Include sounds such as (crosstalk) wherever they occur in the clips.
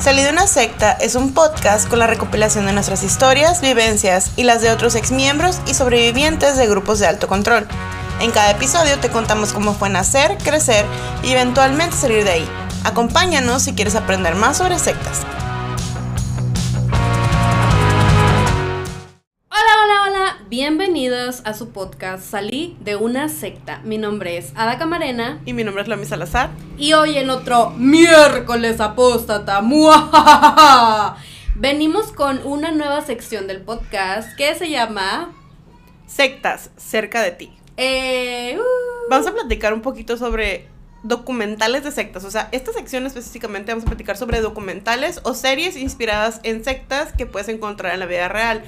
Salí de una secta es un podcast con la recopilación de nuestras historias, vivencias y las de otros exmiembros y sobrevivientes de grupos de alto control. En cada episodio te contamos cómo fue nacer, crecer y eventualmente salir de ahí. Acompáñanos si quieres aprender más sobre sectas. Bienvenidos a su podcast Salí de una secta. Mi nombre es Ada Camarena. Y mi nombre es Lami Salazar. Y hoy en otro miércoles apóstata. Venimos con una nueva sección del podcast que se llama Sectas cerca de ti. Eh, uh. Vamos a platicar un poquito sobre documentales de sectas. O sea, esta sección específicamente vamos a platicar sobre documentales o series inspiradas en sectas que puedes encontrar en la vida real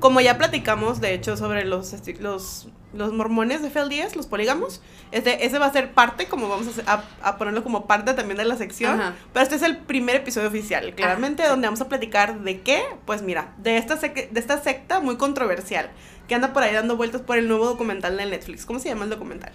como ya platicamos, de hecho, sobre los, los, los mormones de FL10, los polígamos, este, ese va a ser parte, como vamos a, ponerlo como parte también de la sección. Pero este es el primer episodio oficial, claramente, donde vamos a platicar de qué, pues mira, de esta, de esta secta muy controversial, que anda por ahí dando vueltas por el nuevo documental de Netflix. ¿Cómo se llama el documental?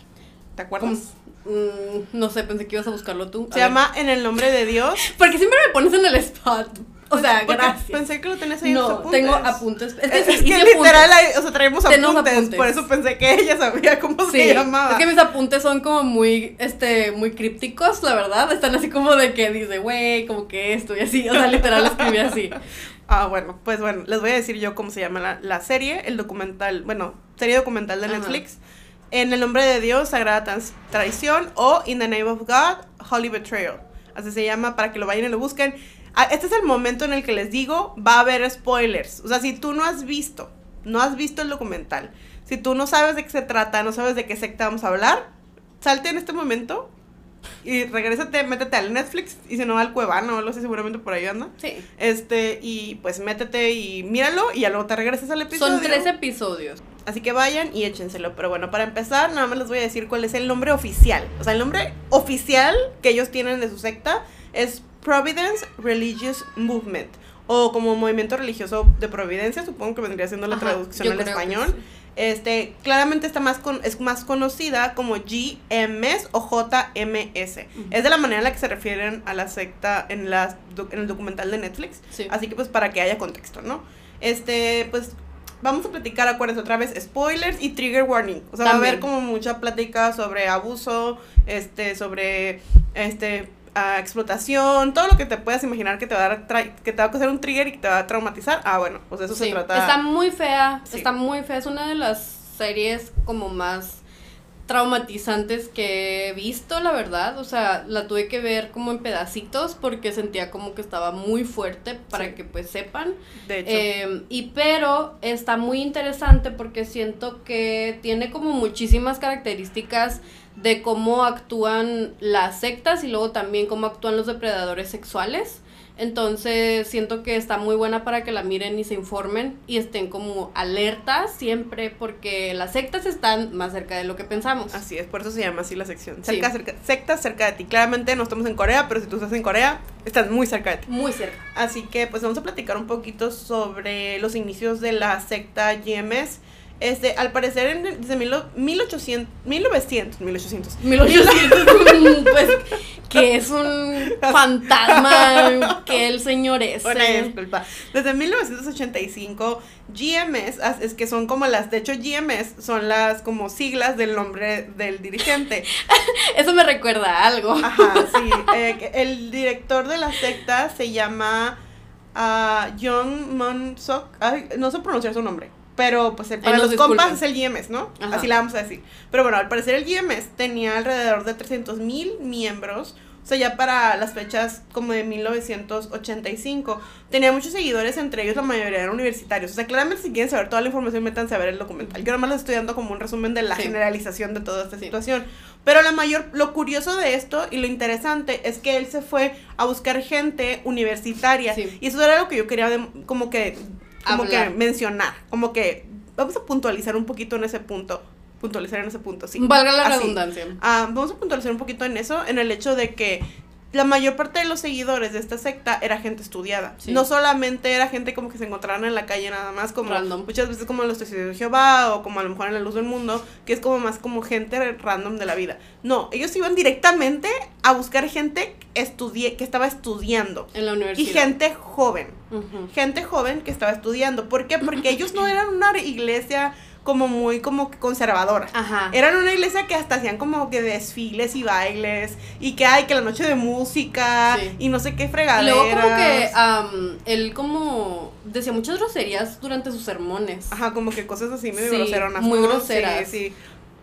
¿Te acuerdas? Mm, no sé, pensé que ibas a buscarlo tú. se llama En el nombre de Dios. (laughs) Porque siempre me pones en el spot. O sea, gracias. Pensé que lo tenías ahí no, en tengo apuntes. Es que, es, (laughs) que literal, o sea, traemos apuntes, Por eso pensé que ella sabía cómo se llamaba. Es que mis apuntes son como muy, este, muy crípticos, la verdad. Están así como de que dice, güey, como que esto y así. O sea, literal escribí así. (laughs) Ah, bueno, pues bueno, les voy a decir yo cómo se llama la, la serie, el documental, bueno, serie documental de Netflix. En el nombre de Dios, Sagrada Traición o In the Name of God, Holy Betrayal. Así se llama para que lo vayan y lo busquen. Ah, este es el momento en el que les digo, va a haber spoilers. O sea, si tú no has visto, no has visto el documental, si tú no sabes de qué se trata, no sabes de qué secta vamos a hablar, salte en este momento y regrésate, métete al Netflix y si no al Cuevana o algo así, seguramente por ahí anda. Sí. Este, y pues métete y míralo y ya luego te regresas al episodio. Son tres episodios. Así que vayan y échenselo. Pero bueno, para empezar, nada más les voy a decir cuál es el nombre oficial. O sea, el nombre oficial que ellos tienen de su secta es Providence Religious Movement o como movimiento religioso de Providencia, supongo que vendría siendo la traducción al español. Este, claramente está más con, es más conocida como GMS o JMS. Es de la manera en la que se refieren a la secta en, la, en el documental de Netflix. Así que pues para que haya contexto, ¿no? Este, pues vamos a platicar, acuérdense otra vez, spoilers y trigger warning. O sea, va a haber como mucha plática sobre abuso, este, sobre, este, explotación, todo lo que te puedas imaginar que te va a dar que te va a causar un trigger y que te va a traumatizar. Ah, bueno, pues eso se trata. Está muy fea, está muy fea, es una de las series como más traumatizantes que he visto, la verdad. O sea, la tuve que ver como en pedacitos porque sentía como que estaba muy fuerte para que pues sepan. De hecho. Em, y pero está muy interesante porque siento que tiene como muchísimas características de cómo actúan las sectas y luego también cómo actúan los depredadores sexuales. Entonces siento que está muy buena para que la miren y se informen y estén como alertas siempre porque las sectas están más cerca de lo que pensamos. Así es, por eso se llama así la sección. Cerca, sectas cerca de ti. Claramente no estamos en Corea, pero si tú estás en Corea, estás muy cerca de ti. Muy cerca. Así que pues vamos a platicar un poquito sobre los inicios de la secta GMS. Este, al parecer, en, desde mil, 1800, 1900, 1800. 1800, pues, que es un fantasma que el señor es. Una disculpa. Desde 1985, GMS, es que son como las, de hecho, GMS son las como siglas del nombre del dirigente. (laughs) Eso me recuerda a algo. Ajá, (laughs) sí. Eh, el director de la secta se llama uh, John Monsok. no sé pronunciar su nombre. Pero pues para los compas es el GMS, ¿no? Así la vamos a decir. Pero bueno, al parecer el GMS tenía alrededor de 300 mil miembros. O sea, ya para las fechas como de 1985. Tenía muchos seguidores, entre ellos la mayoría eran universitarios. O sea, claramente si quieren saber toda la información, métanse a ver el documental. Yo nomás les estoy dando como un resumen de la generalización de toda esta situación. Pero la mayor, lo curioso de esto y lo interesante es que él se fue a buscar gente universitaria. Y eso era lo que yo quería como que como que mencionar, como que vamos a puntualizar un poquito en ese punto. Puntualizar en ese punto, sí. Valga la redundancia. Ah, vamos a puntualizar un poquito en eso, en el hecho de que la mayor parte de los seguidores de esta secta era gente estudiada. Sí. No solamente era gente como que se encontraran en la calle nada más, como Random. muchas veces como los testigos de Jehová o como a lo mejor en la luz del mundo, que es como más como gente random de la vida. No, ellos iban directamente a buscar gente estudie que estaba estudiando En la y universidad. gente joven gente joven que estaba estudiando. ¿Por qué? Porque ellos no (clears throat) eran una iglesia como muy como conservadora. Ajá. Eran una iglesia que hasta hacían como que desfiles y bailes y que hay que la noche de música Sí. y no sé qué Y fregaderas. luego como que am, él como decía muchas groserías durante sus sermones. Ajá, como que cosas así medio Sí, groseronas. muy ¿no? groseras. Sí, sí.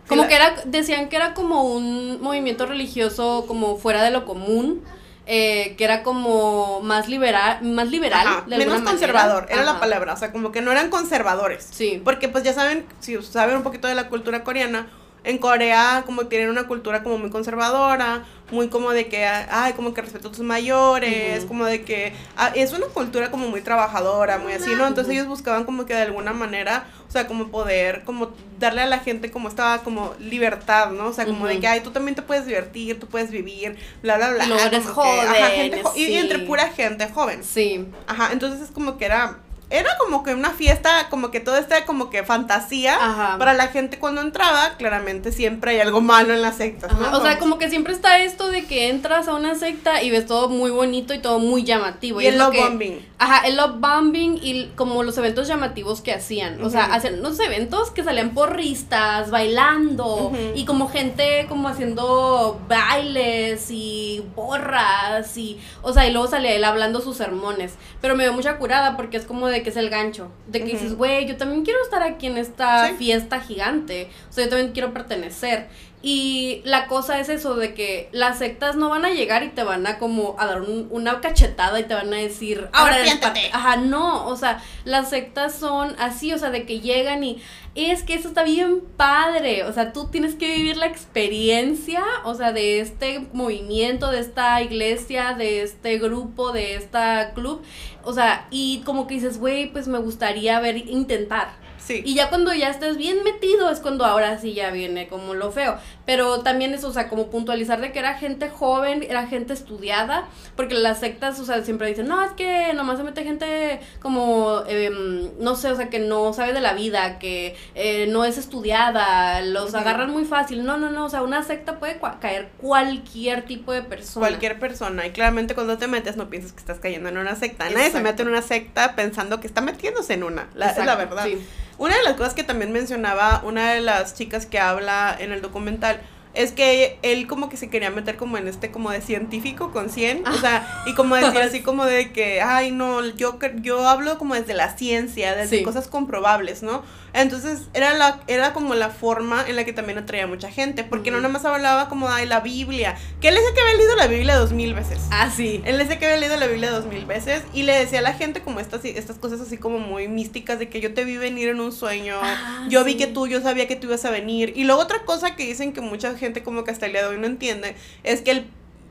Como que era, decían que era como un movimiento religioso como fuera de lo común, eh, que era como más liberal, más liberal, Ajá, de menos conservador, era la palabra, o sea, como que no eran conservadores. Sí. Porque pues ya saben, si saben un poquito de la cultura coreana, en Corea como tienen una cultura como muy conservadora, muy como de que, ay, como que respeto a tus mayores, como de que ah, es una cultura como muy trabajadora, muy así, ¿no? Entonces ellos buscaban como que de alguna manera, sea, como poder, como darle a la gente como estaba como libertad, ¿no? O sea, como de que, ay, tú también te puedes divertir, tú puedes vivir, bla, bla, bla. Y luego eres como que, ajá, joven, gente jo- y- entre pura gente joven. Sí. Ajá, entonces es como que era era como que una fiesta, como que todo este como que fantasía Ajá. para la gente cuando entraba, claramente siempre hay algo malo en las sectas, ¿no? O sea, como que siempre está esto de que entras a una secta y ves todo muy bonito y todo muy llamativo. y el love bombing. Ajá, el love bombing y como los eventos llamativos que hacían. O sea, hacían unos eventos que salían porristas, bailando, y como gente como haciendo bailes y borras y, o sea, y luego salía él hablando sus sermones. Pero me dio mucha curada porque es como de que es el gancho. De que dices, güey, yo también quiero estar aquí en esta Sí. fiesta gigante. O sea, yo también quiero pertenecer. Y la cosa es eso de que las sectas no van a llegar y te van a como a dar un- una cachetada y te van a decir, ahora eres parte". Arrepiéntete. Ajá, no, o sea, las sectas son así, o sea, de que llegan y es que eso está bien padre, o sea, tú tienes que vivir la experiencia, o sea, de este movimiento, de esta iglesia, de este grupo, de esta club, o sea, y como que dices, güey, pues me gustaría ver, intentar. Sí. Y ya cuando ya estés bien metido es cuando ahora sí ya viene como lo feo. Pero también es, o sea, como puntualizar de que era gente joven, era gente estudiada, porque las sectas, o sea, siempre dicen, no, es que nomás se mete gente como, em, no sé, o sea, que no sabe de la vida, que eh, no es estudiada, los agarran muy fácil. No, no, no, o sea, una secta puede cua- caer cualquier tipo de persona. Cualquier persona. Y claramente cuando te metes no piensas que estás cayendo en una secta. Nadie se mete en una secta pensando que está metiéndose en una. La, es la verdad. sí. Una de las cosas que también mencionaba una de las chicas que habla en el documental es que él como que se quería meter como en este como de científico con 100, o sea, y como decir (laughs) así como de que, ay, no, yo yo hablo como desde la ciencia, desde Sí. cosas comprobables, ¿no? Entonces, era la era como la forma en la que también atraía a mucha gente, porque no nada más hablaba como de la Biblia, que él decía que había leído la Biblia dos mil veces. Ah, sí. Él decía que había leído la Biblia dos mil veces y le decía a la gente como estas, estas cosas así como muy místicas de que yo te vi venir en un sueño, Ah, yo vi que tú, yo sabía que tú ibas a venir. Y luego otra cosa que dicen que mucha gente como que hasta el día de hoy no entiende es que él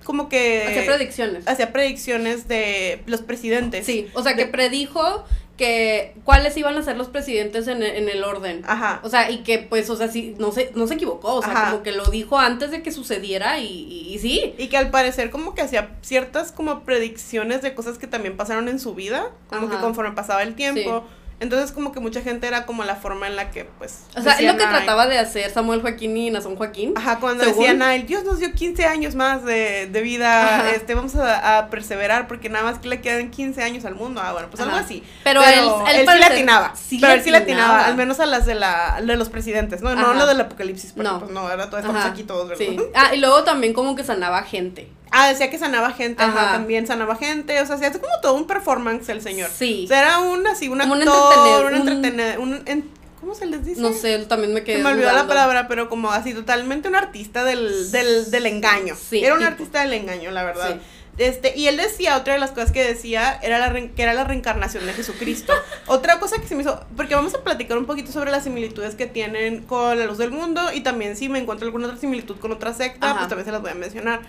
como que Hacía predicciones. hacía predicciones de los presidentes. Sí, o sea, que predijo que cuáles iban a ser los presidentes en, el- en el orden. Ajá. O sea, y que pues, o sea, sí, no se, no se equivocó, o sea, Ajá. como que lo dijo antes de que sucediera y, y, y sí. Y que al parecer como que hacía ciertas como predicciones de cosas que también pasaron en su vida, como Ajá. que conforme pasaba el tiempo. Entonces como que mucha gente era como la forma en la que pues... O sea, es lo que trataba de hacer Samuel Joaquín y Nazón Joaquín. Ajá, cuando Según- decían, ay, Dios nos dio 15 años más de, de vida, Ajá. este, vamos a, a perseverar porque nada más que le quedan 15 años al mundo. Ah, bueno, pues algo así. Pero él- él sí parece- le atinaba. sí pero él sí le atinaba, atinaba. al menos a las de, la, de los presidentes, ¿no? No lo del apocalipsis, porque No. pues no, ahora todos estamos aquí todos, ¿verdad? Sí. Ah, y luego también como que sanaba gente. Ah, decía que sanaba gente, ajá, Ajá. también sanaba gente, o sea, hacía como todo un performance el señor. Sí. O sea, era un así, un Como un actor, entretener- un entretener, un, en- ¿cómo se les dice? No sé, también me quedé Se me olvidó la palabra, pero como así totalmente un artista del, del, del engaño. Sí, era un tipo. artista del engaño, la verdad. Sí. Este, y él decía, otra de las cosas que decía, era la re- que era la reencarnación de Jesucristo. (laughs) otra cosa que se me hizo, porque vamos a platicar un poquito sobre las similitudes que tienen con la luz del mundo y también si me encuentro alguna otra similitud con otra secta, Ajá. pues también se las voy a mencionar.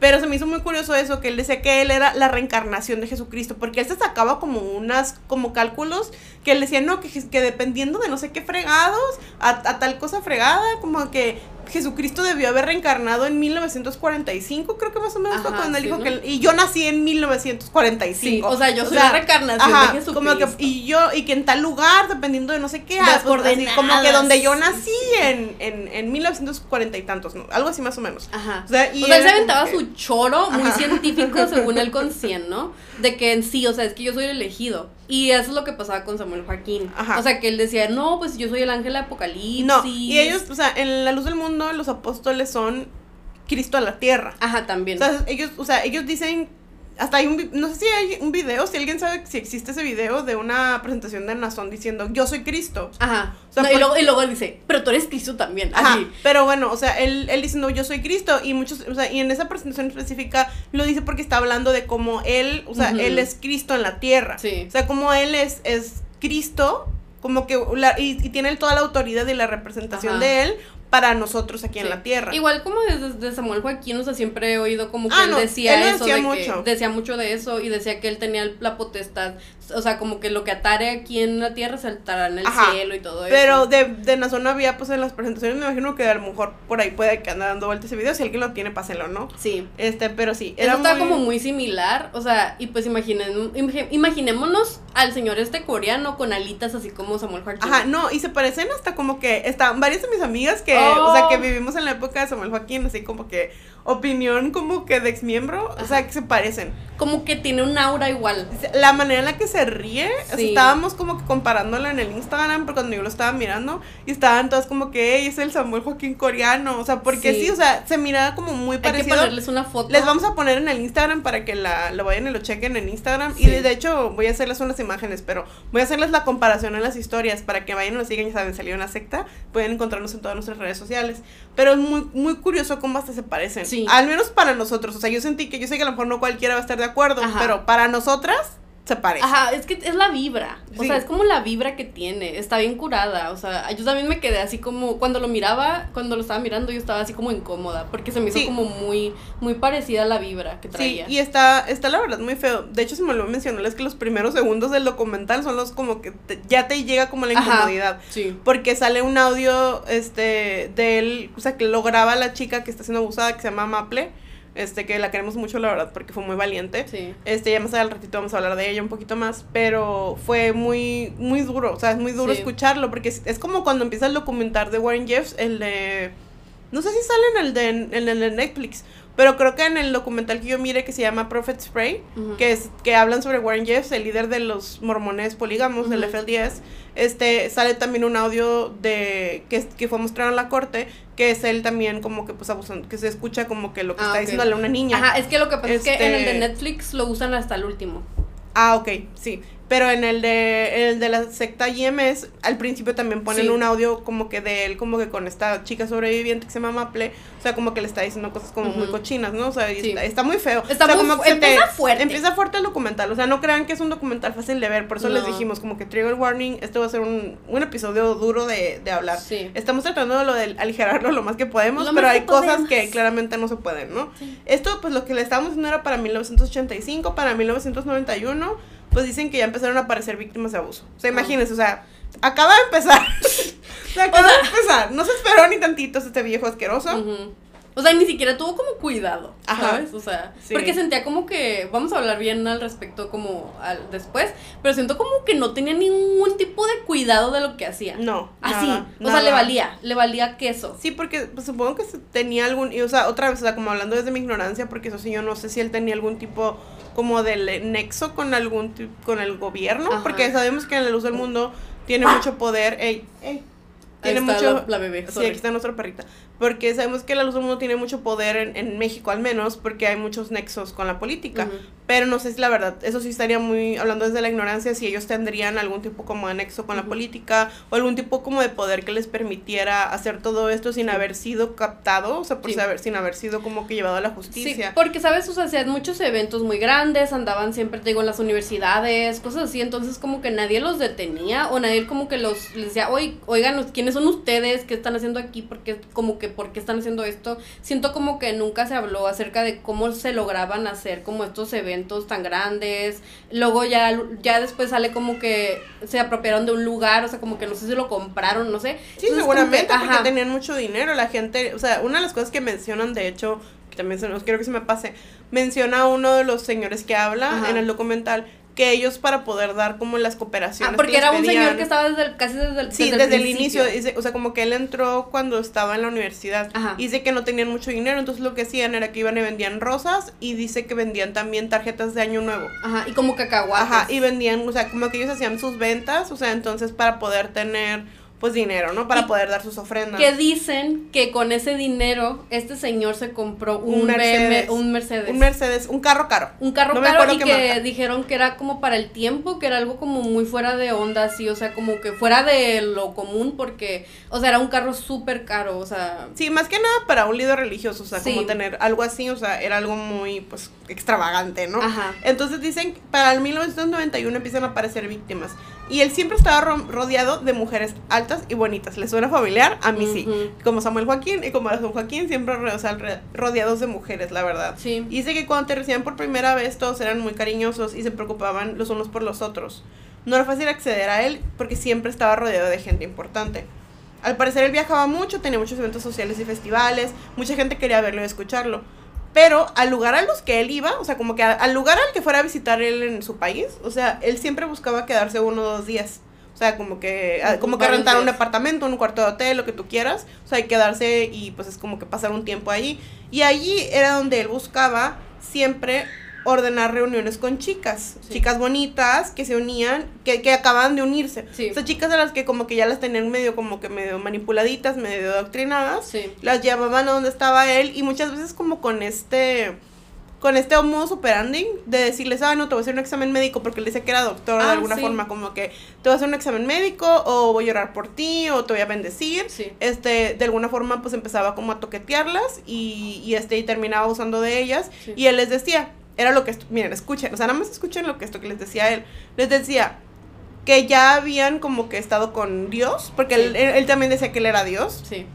Pero se me hizo muy curioso eso, que él decía que él era la reencarnación de Jesucristo, porque él se sacaba como unas, como cálculos, que él decía, no, que, que dependiendo de no sé qué fregados, a, a tal cosa fregada, como que Jesucristo debió haber reencarnado en 1945, creo que más o menos fue cuando él sí, dijo ¿no? que y yo nací en 1945. Sí, o sea, yo soy la reencarnación ajá, de Jesucristo. Como que y yo y que en tal lugar dependiendo de no sé qué, Las ah, pues, así, como que donde yo nací en en en 1940 y tantos, ¿no? Algo así más o menos. Ajá. O sea, y o sea, él se aventaba que- su choro muy científico según él con 100, ¿no? De que en sí, o sea, es que yo soy el elegido. Y eso es lo que pasaba con Samuel Joaquín. Ajá. O sea, que él decía, no, pues yo soy el ángel de Apocalipsis. No, y ellos, o sea, en la luz del mundo los apóstoles son Cristo a la tierra. Ajá, O también. sea, ellos, o sea, ellos dicen, hasta hay un, no sé si hay un video, si alguien sabe si existe ese video de una presentación de Nazón diciendo, yo soy Cristo. Ajá. O sea, No, y, por- luego, y luego él dice, pero tú eres Cristo también. Ajá, Así. pero bueno, o sea, él, él diciendo yo soy Cristo y muchos, o sea, y en esa presentación específica lo dice porque está hablando de cómo él, o sea, él es Cristo en la tierra. Sí. O sea, como él es, es Cristo, como que, la- y, y tiene toda la autoridad y la representación Ajá. de él para nosotros aquí en la tierra. Igual como desde, desde Samuel Joaquín, o sea, siempre he oído como que Ah, él no, decía él eso, decía de mucho. que decía mucho de eso y decía que él tenía la potestad, o sea, como que lo que atare aquí en la tierra se atará en el Ajá. cielo y todo eso. Pero de, de Nazón había, pues en las presentaciones, me imagino que a lo mejor por ahí puede que ande dando vueltas ese video. Si alguien lo tiene, pásenlo, ¿no? Sí. Este, pero sí. Eso está como muy similar, o sea, y pues imaginen, imagi- imaginémonos al señor este coreano con alitas así como Samuel Joaquín. Ajá, no, y se parecen hasta como que están varias de mis amigas que, o sea, que Oh. vivimos en la época de Samuel Joaquín, así como que opinión como que de exmiembro, o sea, que se parecen. Como que tiene un aura igual. La manera en la que se ríe, o sea, Sí. estábamos como que comparándola en el Instagram, pero cuando yo lo estaba mirando, y estaban todas como que, "Ey, es el Samuel Joaquín coreano, o sea, porque sí, Sí. o sea, se miraba como muy Hay que parecido. ponerles una foto. Les vamos a poner en el Instagram para que la, lo vayan y lo chequen en Instagram. Y Sí. de, de hecho voy a hacerles unas imágenes, pero voy a hacerles la comparación en las historias para que vayan y nos sigan, ya saben, salió una secta. Pueden encontrarnos en todas nuestras redes sociales. Pero es muy, muy curioso cómo hasta se parecen. Sí. Al menos para nosotros. O sea, yo sentí que yo sé que a lo mejor no cualquiera va a estar de acuerdo, Ajá. pero para nosotras se parecen. Ajá, es que es la vibra. O Sí. sea, es como la vibra que tiene. Está bien curada. O sea, yo también me quedé así como. Cuando lo miraba, cuando lo estaba mirando, yo estaba así como incómoda. Porque se me hizo Sí. como muy, muy parecida a la vibra que Sí, traía. y está, está la verdad muy feo. De hecho, se me olvidó mencionarles que los primeros segundos del documental son los como que te- ya te llega como la Ajá. incomodidad. Sí. porque sale un audio este de él, o sea, que lo graba la chica que está siendo abusada que se llama Maple, este que la queremos mucho la verdad porque fue muy valiente. Sí. Este, ya más al ratito vamos a hablar de ella un poquito más, pero fue muy muy duro, o sea, es muy duro Sí. escucharlo porque es, es como cuando empieza el documental de Warren Jeffs, el de no sé si sale en el de en el de Netflix, pero creo que en el documental que yo mire que se llama Prophet Spray, que es que hablan sobre Warren Jeffs, el líder de los mormones polígamos del Ujú. FLDS. Este sale también un audio de que, que fue mostrado en la corte, que es él también como que pues abusando, que se escucha como que lo que Ah, está ok. diciéndole a una niña. Ajá, es que lo que pasa es que en el de Este- Netflix lo usan hasta el último. Ah, ok, sí. Pero en el de el de la secta IMS, al principio también ponen Sí. un audio como que de él, como que con esta chica sobreviviente que se llama Maple, o sea, como que le está diciendo cosas como muy cochinas, ¿no? O sea, y Sí. está, está muy feo. Está O sea, muy como fu- que se empieza fuerte. Empieza fuerte el documental, o sea, no crean que es un documental fácil de ver, por eso les dijimos como que trigger warning, este va a ser un, un episodio duro de, de hablar. Sí. Estamos tratando de lo de aligerarlo lo más que podemos, Lo pero hay cosas que claramente no se pueden, ¿no? Esto, pues lo que le estábamos diciendo era para 1985, para 1991, pues dicen que ya empezaron a aparecer víctimas de abuso. O sea, Ah. imagínense, o sea, acaba de empezar. (laughs) o sea, acaba de empezar. No se esperó ni tantito este viejo asqueroso. O sea, ni siquiera tuvo como cuidado, Ajá. ¿sabes? O sea, Sí. porque sentía como que, vamos a hablar bien al respecto como al después, pero siento como que no tenía ningún tipo de cuidado de lo que hacía. No. Así, nada, o sea, le valía, le valía queso. Sí, porque pues, supongo que tenía algún, y, o sea, otra vez, o sea, como hablando desde mi ignorancia, porque eso sí, yo no sé si él tenía algún tipo como de le- nexo con algún con el gobierno, Ajá. porque sabemos que en la luz del mundo tiene mucho poder, ey, ey, tiene mucho, la, la bebé. Sí, aquí está nuestra perrita. Porque sabemos que la luz del mundo tiene mucho poder en, en México, al menos, porque hay muchos nexos con la política. Pero no sé si la verdad, eso sí estaría muy, hablando desde la ignorancia, si ellos tendrían algún tipo como de nexo con la política o algún tipo como de poder que les permitiera hacer todo esto sin haber sido captado, o sea, por Sí. saber, sin haber sido como que llevado a la Sí, justicia. porque sabes, o sea, hacían muchos eventos muy grandes, andaban siempre, te digo, en las universidades, cosas así, entonces como que nadie los detenía o nadie como que los les decía, oigan, ¿quiénes son ustedes? ¿Qué están haciendo aquí? porque como que, por qué están haciendo esto? Siento como que nunca se habló acerca de cómo se lograban hacer como estos eventos tan grandes. Luego ya, ya después sale como que se apropiaron de un lugar, o sea, como que no sé si lo compraron, no sé. Sí, seguramente, porque tenían mucho dinero. La gente, o sea, una de las cosas que mencionan, de hecho, que también se nos quiero que se me pase, menciona a uno de los señores que habla en el documental que ellos para poder dar como las cooperaciones. Ah, porque era un señor que estaba desde casi desde el Sí, desde, el, inicio. o sea, como que él entró cuando estaba en la universidad. Ajá. Y dice que no tenían mucho dinero, entonces lo que hacían era que iban y vendían rosas y dice que vendían también tarjetas de año nuevo. Ajá, y como cacahuates. Ajá, y vendían, o sea, como que ellos hacían sus ventas, o sea, entonces para poder tener pues dinero, ¿no? Para poder dar sus ofrendas. Que dicen que con ese dinero este señor se compró un, Mercedes, un Mercedes. Un Mercedes, un carro caro. Un carro caro y que dijeron que era como para el tiempo, que era algo como muy fuera de onda, así, o sea, como que fuera de lo común porque, o sea, era un carro súper caro, o sea. Sí, más que nada para un líder religioso, o sea, como tener algo así, o sea, era algo muy, pues, extravagante, ¿no? Ajá. Entonces dicen, para el 1991 empiezan a aparecer víctimas. Y él siempre estaba rodeado de mujeres altas y bonitas. ¿Le suena familiar? A mí sí. Como Samuel Joaquín y como San Joaquín, siempre rodeados de mujeres, la verdad. Sí. Y dice que cuando te recibían por primera vez, todos eran muy cariñosos y se preocupaban los unos por los otros. No era fácil acceder a él porque siempre estaba rodeado de gente importante. Al parecer él viajaba mucho, tenía muchos eventos sociales y festivales, mucha gente quería verlo y escucharlo. Pero al lugar a los que él iba, o sea, como que al lugar al que fuera a visitar él en su país, o sea, él siempre buscaba quedarse uno o dos días. O sea, como que, ah, como que rentar un departamento, un cuarto de hotel, lo que tú quieras. O sea, y quedarse y pues es como que pasar un tiempo ahí. Y allí era donde él buscaba siempre ordenar reuniones con chicas, chicas bonitas que se unían, que, que acaban de unirse. Sí. O sea, chicas a las que como que ya las tenían medio como que medio manipuladitas, medio adoctrinadas, las llevaban a donde estaba él y muchas veces como con este con este modus operandi de decirles, ah, no, te voy a hacer un examen médico porque él dice que era doctor de ah, alguna forma, como que te voy a hacer un examen médico o voy a orar por ti o te voy a bendecir. Este, de alguna forma pues empezaba como a toquetearlas y, y este, y terminaba usando de ellas y él les decía, era lo que, miren, escuchen, o sea, nada más escuchen lo que esto que les decía él. Les decía que ya habían como que estado con Dios, porque él, también decía que él era Dios. Sí.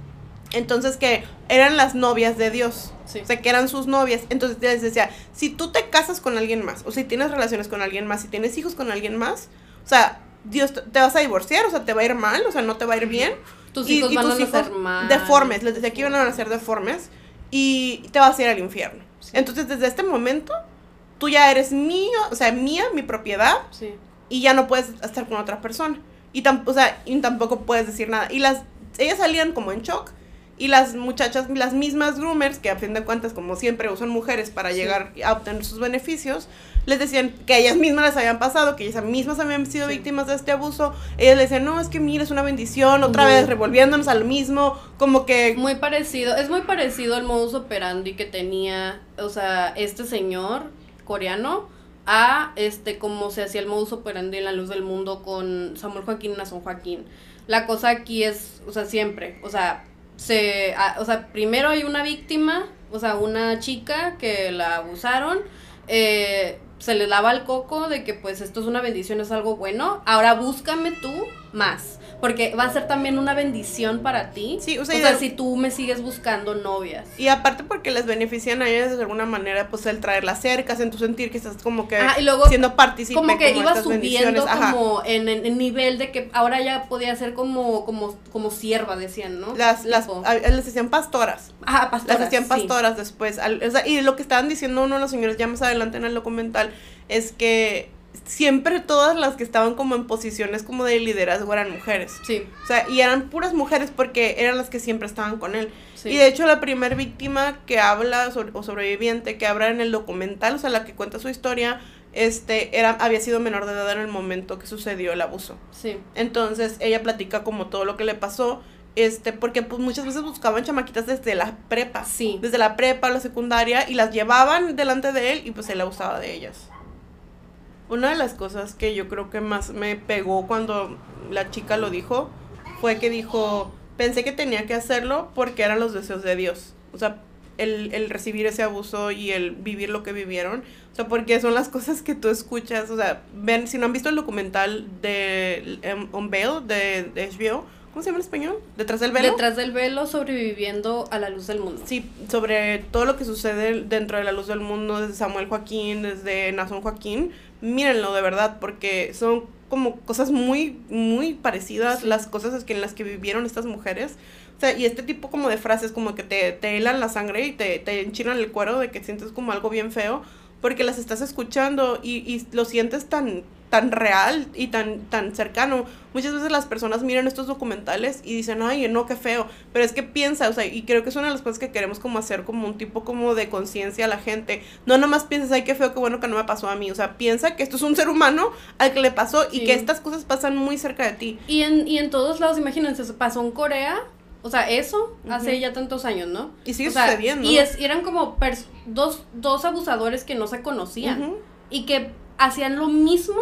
Entonces que eran las novias de Dios. Sí. O sea, que eran sus novias. Entonces les decía, si tú te casas con alguien más, o si tienes relaciones con alguien más, si tienes hijos con alguien más, o sea, Dios te vas a divorciar, o sea, te va a ir mal, o sea, no te va a ir bien. Tus hijos van a ser mal. Deformes, les decía que iban a ser deformes y te vas a ir al infierno. Entonces, desde este momento, tú ya eres mío, o sea, mía, mi propiedad, y ya no puedes estar con otra persona. Y, o sea, y tampoco puedes decir nada. Y las, ellas salían como en shock. Y las muchachas, las mismas groomers, que a fin de cuentas, como siempre, usan mujeres para llegar a obtener sus beneficios, les decían que ellas mismas les habían pasado, que ellas mismas habían sido víctimas de este abuso. Ellas le decían, no, es que mira, es una bendición, otra vez revolviéndonos a lo mismo, como que... Muy parecido, es muy parecido al modus operandi que tenía, o sea, este señor coreano a este como se hacía el modus operandi en la luz del mundo con Samuel Joaquín y Nason Joaquín. La cosa aquí es, o sea, siempre, o sea, se, o sea, primero hay una víctima, o sea, una chica que la abusaron, eh, se le daba el coco de que pues esto es una bendición, es algo bueno, ahora búscame tú más porque va a ser también una bendición para ti. Sí, o sea, si tú me sigues buscando novias. Y aparte porque les benefician a ellas de alguna manera, pues el traerlas cerca, en tu sentir que estás como que y luego, siendo partícipe como que iba subiendo como en el nivel de que ahora ya podía ser como como como sierva decían, ¿no? Las las les decían pastoras. Ajá, pastoras. Las hacían pastoras después. o sea, y lo que estaban diciendo uno de los señores ya más adelante en el documental es que siempre todas las que estaban como en posiciones como de liderazgo eran mujeres. Sí. O sea, y eran puras mujeres porque eran las que siempre estaban con él. Y de hecho la primer víctima que habla o sobreviviente que habla en el documental, o sea, la que cuenta su historia, este era había sido menor de edad en el momento que sucedió el abuso. Sí. Entonces, ella platica como todo lo que le pasó este, porque pues muchas veces buscaban chamaquitas desde la prepa. Sí. Desde la prepa, la secundaria, y las llevaban delante de él y pues él abusaba de ellas. Una de las cosas que yo creo que más me pegó cuando la chica lo dijo fue que dijo, pensé que tenía que hacerlo porque eran los deseos de Dios. O sea, el, el, recibir ese abuso y el vivir lo que vivieron. O sea, porque son las cosas que tú escuchas. O sea, ven, si no han visto el documental de On Bail de, de HBO, ¿Cómo se llama en español? Detrás del velo. Detrás del velo, sobreviviendo a la luz del mundo. Sí, sobre todo lo que sucede dentro de la luz del mundo, desde Samuel Joaquín, desde Nazón Joaquín. Mírenlo de verdad, porque son como cosas muy, muy parecidas, las cosas que en las que vivieron estas mujeres. O sea, y este tipo como de frases como que te, te helan la sangre y te, te enchinan el cuero de que sientes como algo bien feo, porque las estás escuchando y, y lo sientes tan, tan real y tan, tan cercano. Muchas veces las personas miran estos documentales y dicen, ay, no, qué feo. Pero es que piensa, o sea, y creo que es una de las cosas que queremos como hacer como un tipo como de conciencia a la gente. No nomás pienses, ay, qué feo, qué bueno que no me pasó a mí. O sea, piensa que esto es un ser humano al que le pasó y que estas cosas pasan muy cerca de ti. Y en, y en todos lados, imagínense, pasó en Corea. O sea, eso hace ya tantos años, ¿no? Y sigue o sea, sucediendo. Y, es, eran como dos, dos abusadores que no se conocían. Y que hacían lo mismo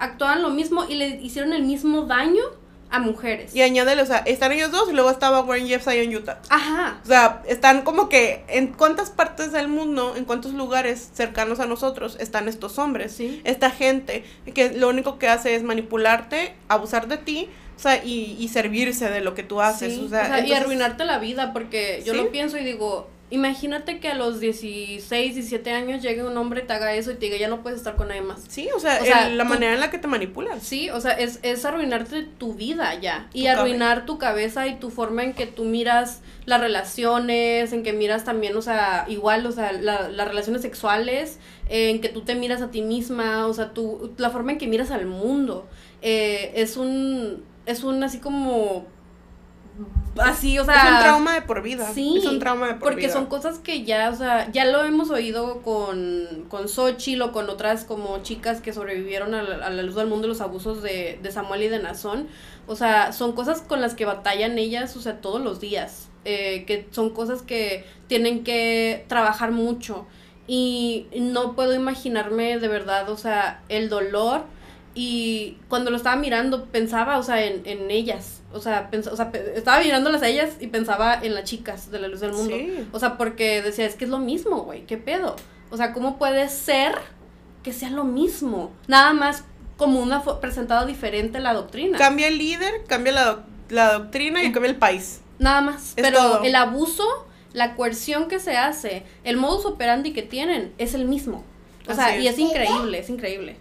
actuaban lo mismo y le hicieron el mismo daño a mujeres. Y añádele, o sea, están ellos dos y luego estaba Warren Jeffs ahí en Utah. Ajá. O sea, están como que en cuántas partes del mundo, en cuántos lugares cercanos a nosotros están estos hombres. Sí. Esta gente que lo único que hace es manipularte, abusar de ti. O sea, y, y servirse de lo que tú haces. Sí. O sea, o sea y arruinarte la vida, porque yo ¿Sí? lo pienso y digo, imagínate que a los 16, 17 años llegue un hombre y te haga eso y te diga, ya no puedes estar con nadie más. Sí, o sea, O sea, el- la tú- manera en la que te manipulan. Sí, o sea, es, es arruinarte tu vida ya. Y Tu arruinar tu cabeza y tu forma en que tú miras las relaciones, en que miras también, o sea, igual, o sea, la- las relaciones sexuales, en que tú te miras a ti misma, o sea, tú, la forma en que miras al mundo. eh, es un, es un así como, así, o sea... es un trauma de por vida. Sí, es un trauma de por porque vida. son cosas que ya, o sea, ya lo hemos oído con, con Xochitl o con otras como chicas que sobrevivieron a la, a la luz del mundo de los abusos de, de Samuel y de Nazón. O sea, son cosas con las que batallan ellas, o sea, todos los días. eh, que son cosas que tienen que trabajar mucho. Y no puedo imaginarme de verdad, o sea, el dolor. Y cuando lo estaba mirando, pensaba, o sea, en, en ellas. O sea, o sea, estaba mirándolas a ellas y pensaba en las chicas de la luz del mundo. Sí. O sea, porque decía, es que es lo mismo, güey, ¿qué pedo? O sea, ¿cómo puede ser que sea lo mismo? Nada más como una presentada diferente la doctrina. Cambia el líder, cambia la, doc- la doctrina y cambia el país. Nada más. Es Pero todo. el abuso, la coerción que se hace, el modus operandi que tienen es el mismo. O sea, y es increíble, es increíble.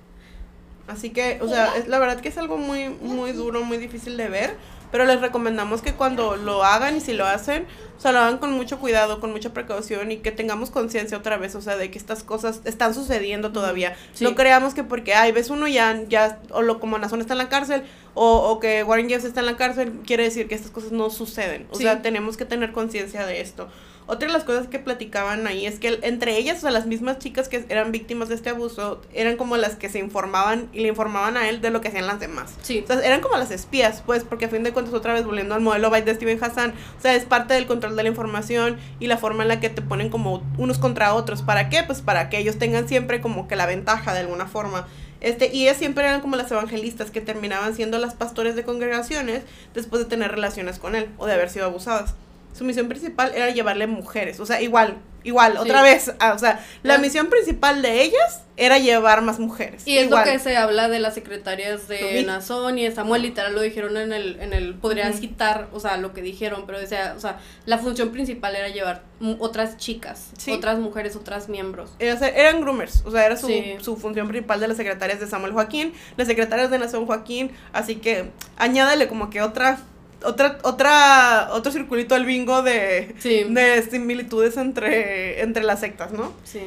Así que, o sea, es, la verdad que es algo muy, muy duro, muy difícil de ver. Pero les recomendamos que cuando lo hagan y si lo hacen, o sea, lo hagan con mucho cuidado, con mucha precaución y que tengamos conciencia otra vez, o sea, de que estas cosas están sucediendo todavía. Sí. No creamos que porque, ay, ves uno ya, ya, o lo como Nazón está en la cárcel, o, o que Warren Jeffs está en la cárcel, quiere decir que estas cosas no suceden. O Sí. sea, tenemos que tener conciencia de esto. Otra de las cosas que platicaban ahí es que entre ellas, o sea, las mismas chicas que eran víctimas de este abuso, eran como las que se informaban y le informaban a él de lo que hacían las demás. Sí. O sea, eran como las espías, pues, porque a fin de cuentas, otra vez volviendo al modelo Byte de Steven Hassan, o sea, es parte del control de la información y la forma en la que te ponen como unos contra otros. ¿Para qué? Pues para que ellos tengan siempre como que la ventaja de alguna forma. Este, y ellas siempre eran como las evangelistas que terminaban siendo las pastores de congregaciones después de tener relaciones con él o de haber sido abusadas. Su misión principal era llevarle mujeres, o sea, igual, igual, Sí. otra vez, ah, o sea, la misión principal de ellas era llevar más mujeres. Y es igual. lo que se habla de las secretarias de. Nazón y de Samuel, literal lo dijeron en el, en el, podrías quitar, o sea, lo que dijeron, pero decía, o sea, la función principal era llevar otras chicas, Sí. otras mujeres, otras miembros. Era ser- eran groomers, o sea, era su, Sí. su función principal de las secretarias de Samuel Joaquín, las secretarias de Nación Joaquín, así que añádale como que otra, otra, otra, otro circulito al bingo de, Sí. de similitudes entre, entre las sectas, ¿no? Sí.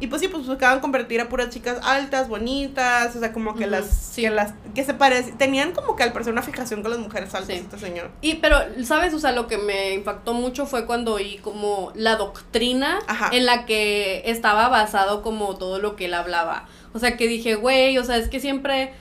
Y pues sí, pues buscaban convertir a puras chicas altas, bonitas, o sea, como que las, sí. que las, que se parecían, tenían como que al parecer una fijación con las mujeres altas, Sí. este señor. Y, pero, ¿sabes? O sea, lo que me impactó mucho fue cuando oí como la doctrina Ajá. en la que estaba basado como todo lo que él hablaba. O sea, que dije, güey, o sea, es que siempre,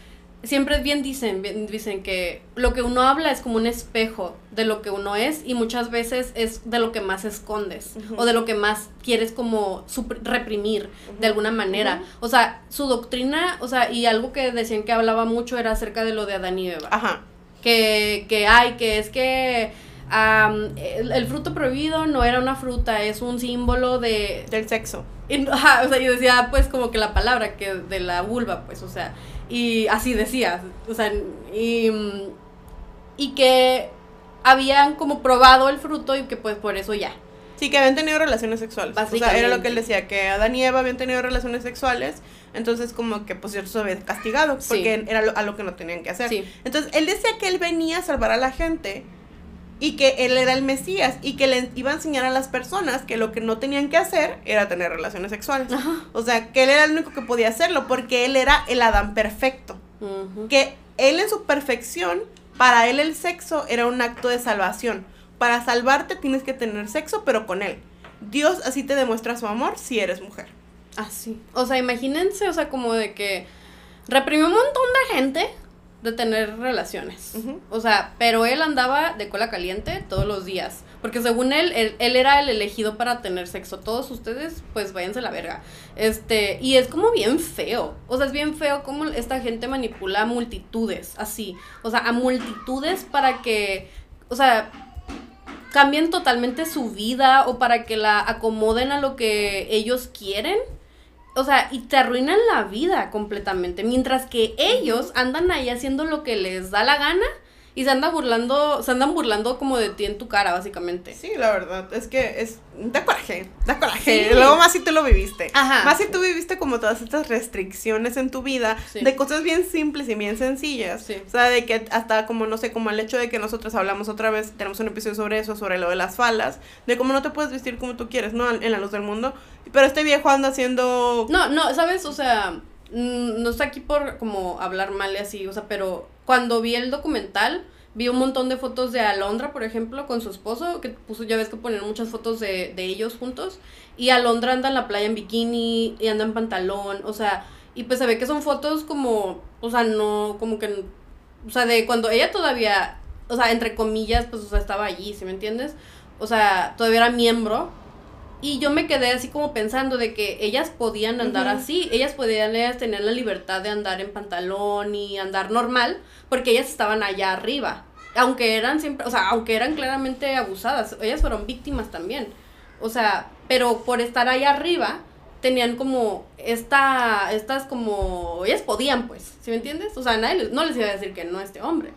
siempre bien dicen, bien dicen que lo que uno habla es como un espejo de lo que uno es y muchas veces es de lo que más escondes o de lo que más quieres como reprimir de alguna manera. O sea, su doctrina, o sea, y algo que decían que hablaba mucho era acerca de lo de Adán y Eva Ajá. que, que hay, que es que am, el, el fruto prohibido no era una fruta, es un símbolo de... Del sexo. y ajá, o sea, yo decía pues como que la palabra que de la vulva, pues, o sea, y así decía, o sea, y... y que habían como probado el fruto y que pues por eso ya. Sí, que habían tenido relaciones sexuales. O sea, era lo que él decía, que Adán y Eva habían tenido relaciones sexuales, entonces como que pues eso había castigado, porque era lo, a lo que no tenían que hacer. Entonces, él decía que él venía a salvar a la gente y que él era el Mesías y que le iba a enseñar a las personas que lo que no tenían que hacer era tener relaciones sexuales. O sea, que él era el único que podía hacerlo porque él era el Adán perfecto. Que él en su perfección, para él el sexo era un acto de salvación para salvarte tienes que tener sexo, pero con él. Dios así te demuestra su amor si eres mujer. Así. o sea, imagínense, o sea, como de que reprimió un montón de gente de tener relaciones. O sea, pero él andaba de cola caliente todos los días. Porque según él, él, él, era el elegido para tener sexo. Todos ustedes, pues váyanse a la verga. Este, y es como bien feo. O sea, es bien feo como esta gente manipula a multitudes, así. O sea, a multitudes para que, o sea, cambien totalmente su vida o para que la acomoden a lo que ellos quieren. O sea, y te arruinan la vida completamente. Mientras que ellos andan ahí haciendo lo que les da la gana y se anda burlando, se andan burlando como de ti en tu cara, básicamente. Sí, la verdad, es que es, da coraje, da coraje. Luego más si tú lo viviste. Ajá. Más si tú viviste como todas estas restricciones en tu vida de cosas bien simples y bien sencillas. Sí. O sea, de que hasta como, no sé, como el hecho de que nosotros hablamos otra vez, tenemos un episodio sobre eso, sobre lo de las faldas, de cómo no te puedes vestir como tú quieres, ¿no? En la luz del mundo. Pero este viejo anda haciendo... No, no, ¿sabes? O sea, no está aquí por como hablar mal y así, o sea, pero cuando vi el documental, vi un montón de fotos de Alondra, por ejemplo, con su esposo, que puso, ya ves que ponen muchas fotos de, de ellos juntos, y Alondra anda en la playa en bikini y anda en pantalón, o sea, y pues se ve que son fotos como, o sea, no, como que, o sea, de cuando ella todavía, o sea, entre comillas, pues, o sea, estaba allí, ¿sí me entiendes? O sea, todavía era miembro, y yo me quedé así como pensando de que ellas podían andar así, ellas podían tener la libertad de andar en pantalón y andar normal, porque ellas estaban allá arriba. Aunque eran siempre, o sea, aunque eran claramente abusadas, ellas fueron víctimas también. O sea, pero por estar allá arriba, tenían como esta, estas como, ellas podían pues, ¿sí me entiendes? O sea, nadie no les iba a decir que no a este hombre.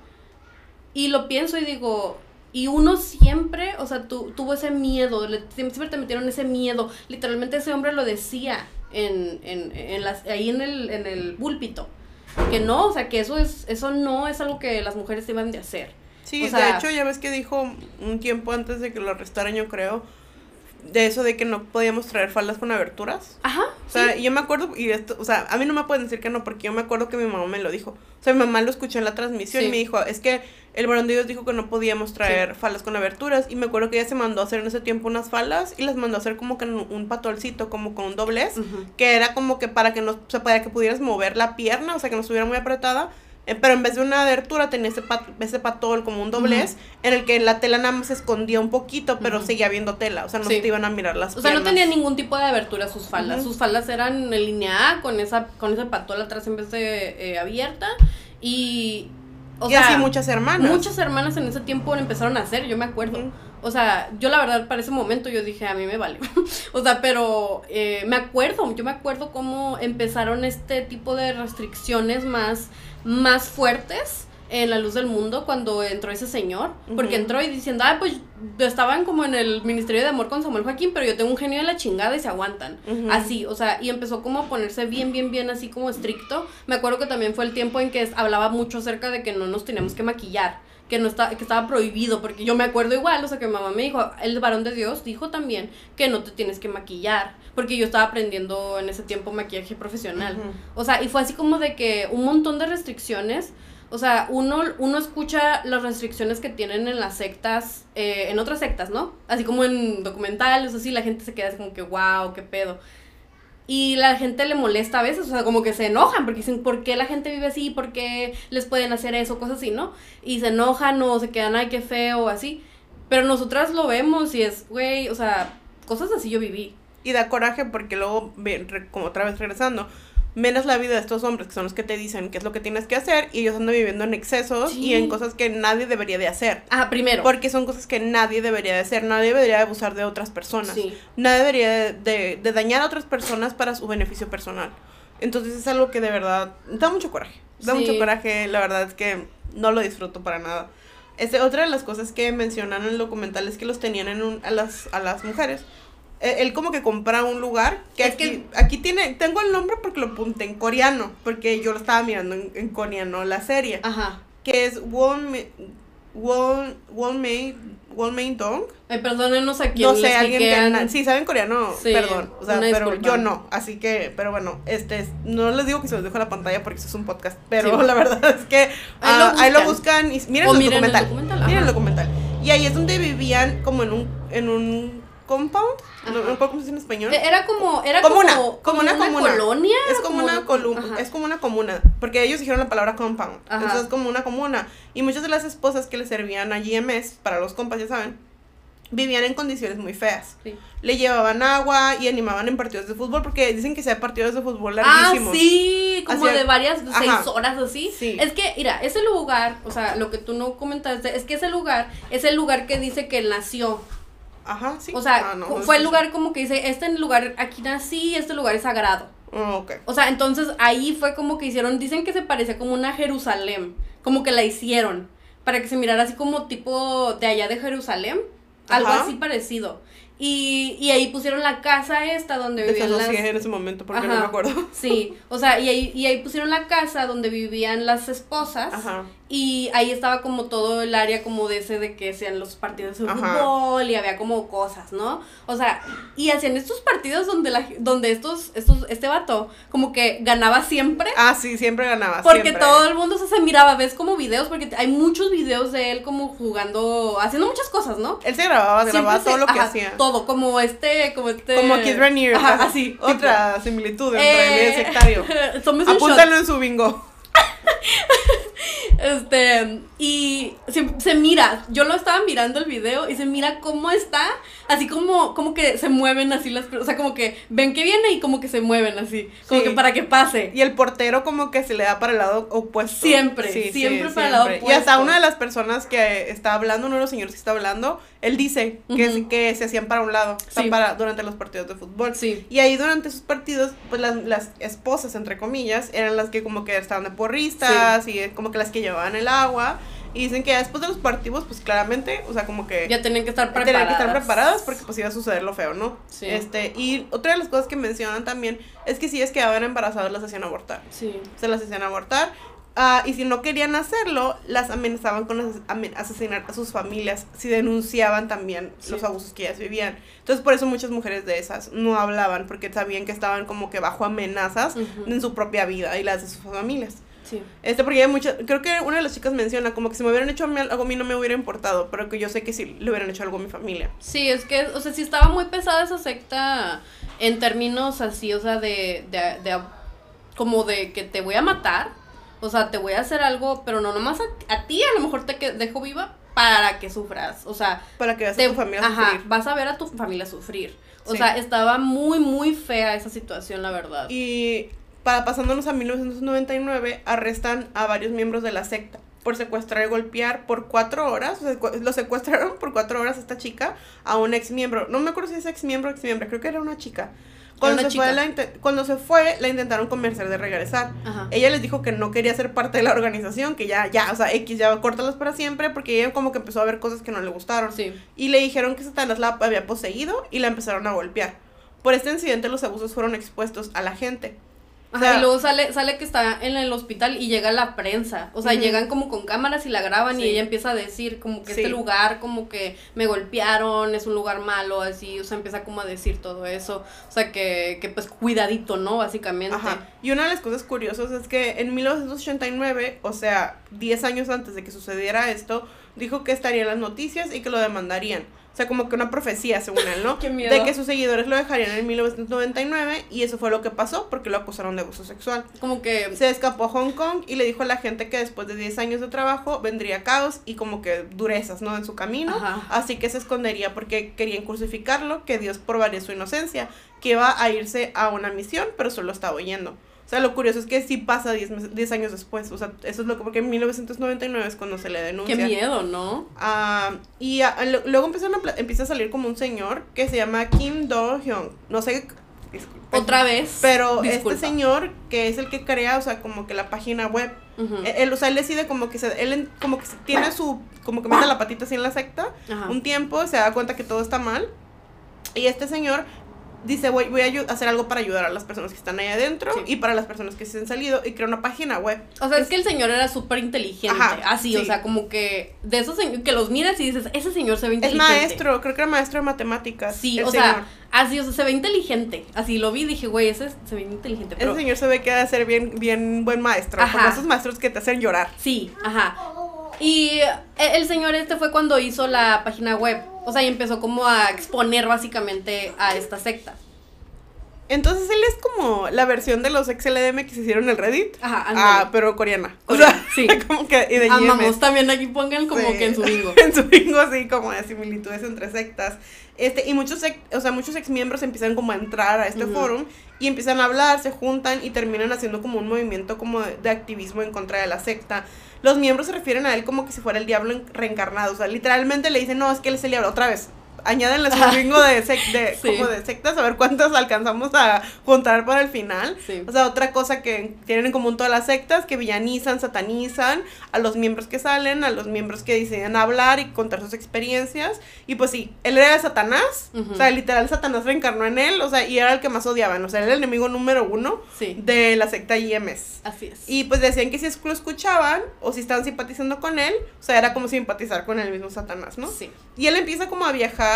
Y lo pienso y digo, y uno siempre, o sea, tu, tuvo ese miedo, siempre te metieron ese miedo. Literalmente ese hombre lo decía en, en, en las, ahí en el, en el púlpito. Que no, o sea, que eso, es, eso no es algo que las mujeres iban de hacer. Sí, de hecho, ya ves que dijo un tiempo antes de que lo arrestaran, yo creo, de eso de que no podíamos traer faldas con aberturas. Ajá. O sea, yo me acuerdo, y esto, o sea, a mí no me pueden decir que no, porque yo me acuerdo que mi mamá me lo dijo. O sea, mi mamá lo escuchó en la transmisión y me dijo, es que el varón de Dios dijo que no podíamos traer faldas con aberturas. Y me acuerdo que ella se mandó a hacer en ese tiempo unas faldas y las mandó a hacer como que un, un patolcito, como con un doblez, que era como que para que no se podía que pudieras mover la pierna, o sea, que no estuviera muy apretada pero en vez de una abertura tenía ese, ese patol como un doblez, en el que la tela nada más se escondía un poquito, pero seguía viendo tela, o sea, no te iban a mirar las O sea, no tenía ningún tipo de abertura sus faldas, sus faldas eran en línea A, con esa, con ese patol atrás en vez de eh, abierta, y... O y así muchas hermanas. Muchas hermanas en ese tiempo empezaron a hacer, yo me acuerdo. O sea, yo la verdad para ese momento yo dije, a mí me vale. (laughs) o sea, pero eh, me acuerdo, yo me acuerdo cómo empezaron este tipo de restricciones más más fuertes en la luz del mundo cuando entró ese señor, porque entró y diciendo, ah, pues estaban como en el Ministerio de Amor con Samuel Joaquín, pero yo tengo un genio de la chingada y se aguantan. Así, o sea, y empezó como a ponerse bien, bien, bien así como estricto. Me acuerdo que también fue el tiempo en que hablaba mucho acerca de que no nos teníamos que maquillar que no está, que estaba prohibido, porque yo me acuerdo igual, o sea, que mamá me dijo, el varón de Dios dijo también que no te tienes que maquillar, porque yo estaba aprendiendo en ese tiempo maquillaje profesional. O sea, y fue así como de que un montón de restricciones, o sea, uno, uno escucha las restricciones que tienen en las sectas, eh, en otras sectas, ¿no? Así como en documentales, así la gente se queda así como que, wow, qué pedo. Y la gente le molesta a veces, o sea, como que se enojan, porque dicen, ¿por qué la gente vive así? ¿Por qué les pueden hacer eso? Cosas así, ¿no? Y se enojan o se quedan, ay, qué feo, así. Pero nosotras lo vemos y es, güey, o sea, cosas así yo viví. Y da coraje porque luego, como otra vez regresando, menos la vida de estos hombres, que son los que te dicen qué es lo que tienes que hacer, y ellos andan viviendo en excesos y en cosas que nadie debería de hacer. Ah, primero. Porque son cosas que nadie debería de hacer, nadie debería de abusar de otras personas. Nadie debería de, de, dañar a otras personas para su beneficio personal. Entonces es algo que de verdad da mucho coraje. Da mucho coraje, la verdad es que no lo disfruto para nada. Este, otra de las cosas que mencionan en el documental es que los tenían en un, a, las, a las mujeres. Eh, Él como que compra un lugar que Es aquí, que- aquí tiene, tengo el nombre porque lo apunté en coreano, porque yo lo estaba mirando en, en coreano la serie, Ajá. que es Won Won Wonmei Wonmei Dong. Ay, perdónenos a quien No sé, alguien que sí saben coreano, Sí, perdón, o sea, pero disculpa. yo no, así que, pero bueno, este, es- no les digo que se los dejo en la pantalla porque eso es un podcast, pero Sí. (laughs) la verdad es que Ahí lo ah, ahí lo buscan. y miren el miren el documental, documental, miren el documental, y ahí es donde vivían como en un, en un compound, no, no recuerdo cómo se dice en español, Era como, era Comuna, como, como una comuna. colonia. es como una columna, es como una comuna, porque ellos dijeron la palabra compound, Ajá. entonces es como una comuna, y muchas de las esposas que le servían a GMS, para los compas ya saben, vivían en condiciones muy feas. Sí. Le llevaban agua y animaban en partidos de fútbol porque dicen que sea partidos de fútbol Ah, larguísimos. sí, como Hacia- de varias, Ajá. seis horas así. Sí. Es que, mira, ese lugar, o sea, lo que tú no comentaste, es que ese lugar es el lugar que dice que él nació. Ajá, sí. O sea, Ah, no, fue el lugar como que dice, este lugar, aquí nací, este lugar es sagrado. Ah, ok. O sea, entonces ahí fue como que hicieron, dicen que se parecía como una Jerusalén, como que la hicieron, para que se mirara así como tipo de allá de Jerusalén, algo Ajá. así parecido. Y, y ahí pusieron la casa esta donde vivían las... En ese momento porque no me acuerdo. Sí, o sea, y ahí, y ahí pusieron la casa donde vivían las esposas. Ajá. Y ahí estaba como todo el área como de ese de que sean los partidos de fútbol y había como cosas, ¿no? O sea, y hacían estos partidos donde la donde estos, estos, este vato como que ganaba siempre. Ah, sí, siempre ganaba. Porque siempre. todo el mundo se, se miraba, ves como videos, porque hay muchos videos de él como jugando, haciendo muchas cosas, ¿no? Él se grababa, Siempre grababa se- todo lo que ajá, hacía. Todo, como este, como este. Como Keith Raniere. Ajá, así. Otra similitud entre él y Eh, el sectario. (laughs) Apúntalo en su bingo. Este, y se, se mira, yo lo estaba mirando el video y se mira cómo está, así como, como que se mueven así las o sea, como que ven que viene y como que se mueven así, como Sí. que para que pase. Y el portero como que se le da para el lado opuesto. Siempre, siempre para el lado Y hasta opuesto. una de las personas que está hablando, uno de los señores que está hablando, él dice que, que se hacían para un lado, para, durante los partidos de fútbol. Sí. Y ahí durante esos partidos, pues las, las esposas, entre comillas, eran las que como que estaban de porristas y como que las que llevaban el agua. Y dicen que ya después de los partidos, pues claramente, o sea, como que Ya que estar tenían que estar preparadas porque pues iba a suceder lo feo, ¿no? Sí. Este, y otra de las cosas que mencionan también es que si ellas quedaban embarazadas las hacían abortar. Sí. Se las hacían abortar. ah, y si no querían hacerlo, las amenazaban con ases- amen- asesinar a sus familias si denunciaban también Sí. los abusos que ellas vivían. Entonces, por eso muchas mujeres de esas no hablaban, porque sabían que estaban como que bajo amenazas en su propia vida y las de sus familias. Sí. Este, porque hay muchas, creo que una de las chicas menciona como que si me hubieran hecho algo a mí no me hubiera importado, pero que yo sé que si le hubieran hecho algo a mi familia. Sí, es que, o sea, sí estaba muy pesada esa secta en términos así, o sea, de, de, de- como de que te voy a matar, o sea, te voy a hacer algo, pero no nomás a, a ti, a lo mejor te que- dejo viva para que sufras, o sea, Para que veas te- a tu familia ajá, sufrir. vas a ver a tu familia sufrir. O Sí. sea, estaba muy, muy fea esa situación, la verdad. Y para pasándonos a 1999, arrestan a varios miembros de la secta por secuestrar y golpear por cuatro horas. O sea, lo secuestraron por cuatro horas a esta chica, a un ex miembro. No me acuerdo si es ex miembro o ex miembro, creo que era una chica. Cuando, se, Fue, la cuando se fue, la intentaron convencer de regresar. Ajá. Ella les dijo que no quería ser parte de la organización, que ya, ya, o sea, X, ya córtalos para siempre, porque ella como que empezó a ver cosas que no le gustaron. Sí. Y le dijeron que Satanás la había poseído y la empezaron a golpear. Por este incidente los abusos fueron expuestos a la gente. O Ajá, sea- y luego sale, sale que está en el hospital y llega la prensa. O sea, llegan como con cámaras y la graban y ella empieza a decir como que Sí. este lugar como que me golpearon, es un lugar malo, así, o sea, empieza como a decir todo eso. O sea, que, que pues cuidadito, ¿no? Básicamente. Ajá. Y una de las cosas curiosas es que en 1989, o sea, 10 años antes de que sucediera esto, dijo que estaría en las noticias y que lo demandarían. O sea, como que una profecía, según él, ¿no? (laughs) Qué miedo. De que sus seguidores lo dejarían en 1999 y eso fue lo que pasó porque lo acusaron de abuso sexual. Como que Se escapó a Hong Kong y le dijo a la gente que después de 10 años de trabajo vendría caos y como que durezas, ¿no? En su camino. Ajá. Así que se escondería porque querían crucificarlo, que Dios probaría su inocencia, que iba a irse a una misión, pero solo estaba oyendo. O sea, lo curioso es que sí pasa 10 meses- 10 años después. O sea, eso es lo que, porque en 1999 es cuando se le denuncia. qué miedo, ¿no? Ah, y lo- luego empiezan a empieza a salir como un señor que se llama Kim Do-hyung. No sé disculpen. Otra vez. Pero disculpa. este señor, que es el que crea, o sea, como que la página web, él, o sea, él decide como que se, él como que se- tiene su, como que mete la patita así en la secta, Ajá. un tiempo, se da cuenta que todo está mal, y este señor dice, voy, voy a hacer algo para ayudar a las personas que están ahí adentro Sí. y para las personas que se han salido, y crea una página web. O sea, es que el señor era súper inteligente. Ajá, así, sí. o sea, como que de esos que los miras y dices, ese señor se ve Es inteligente. maestro, creo que era maestro de matemáticas. Sí, o señor. sea, así, o sea, se ve inteligente. Así lo vi y dije, güey, ese se ve inteligente. Pero Ese señor se ve que ha de ser bien, bien buen maestro, Ajá. como esos maestros que te hacen llorar. sí, ajá. Y e- el señor este fue cuando hizo la página web. O sea, y empezó como a exponer básicamente a esta secta. Entonces él es como la versión de los XLDM que se hicieron en el Reddit. Ajá, Ah, pero coreana. O sea, sí. (laughs) como que y de Amamos GMS. también aquí pongan como Sí. que en su bingo. (laughs) en su bingo, así como de similitudes entre sectas. Este, y muchos, o sea, muchos ex miembros empiezan como a entrar a este Ujú. foro y empiezan a hablar, se juntan y terminan haciendo como un movimiento como de, de activismo en contra de la secta. Los miembros se refieren a él como que si fuera el diablo en- reencarnado. O sea, literalmente le dicen, no, es que él es el diablo. Otra vez. Añádenle (laughs) su bingo de, sec- de, Sí. como de sectas a ver cuántos alcanzamos a juntar para el final. Sí. O sea, otra cosa que tienen en común todas las sectas, que villanizan, satanizan a los miembros que salen, a los miembros que deciden hablar y contar sus experiencias. Y pues sí, él era de Satanás, Ujú. o sea, literal Satanás reencarnó en él, o sea, y era el que más odiaban, o sea, era el enemigo número uno Sí, de la secta IMS. así es. Y pues decían que si lo escuchaban o si estaban simpatizando con él, o sea, era como simpatizar con el mismo Satanás, ¿no? Sí. Y él empieza como a viajar,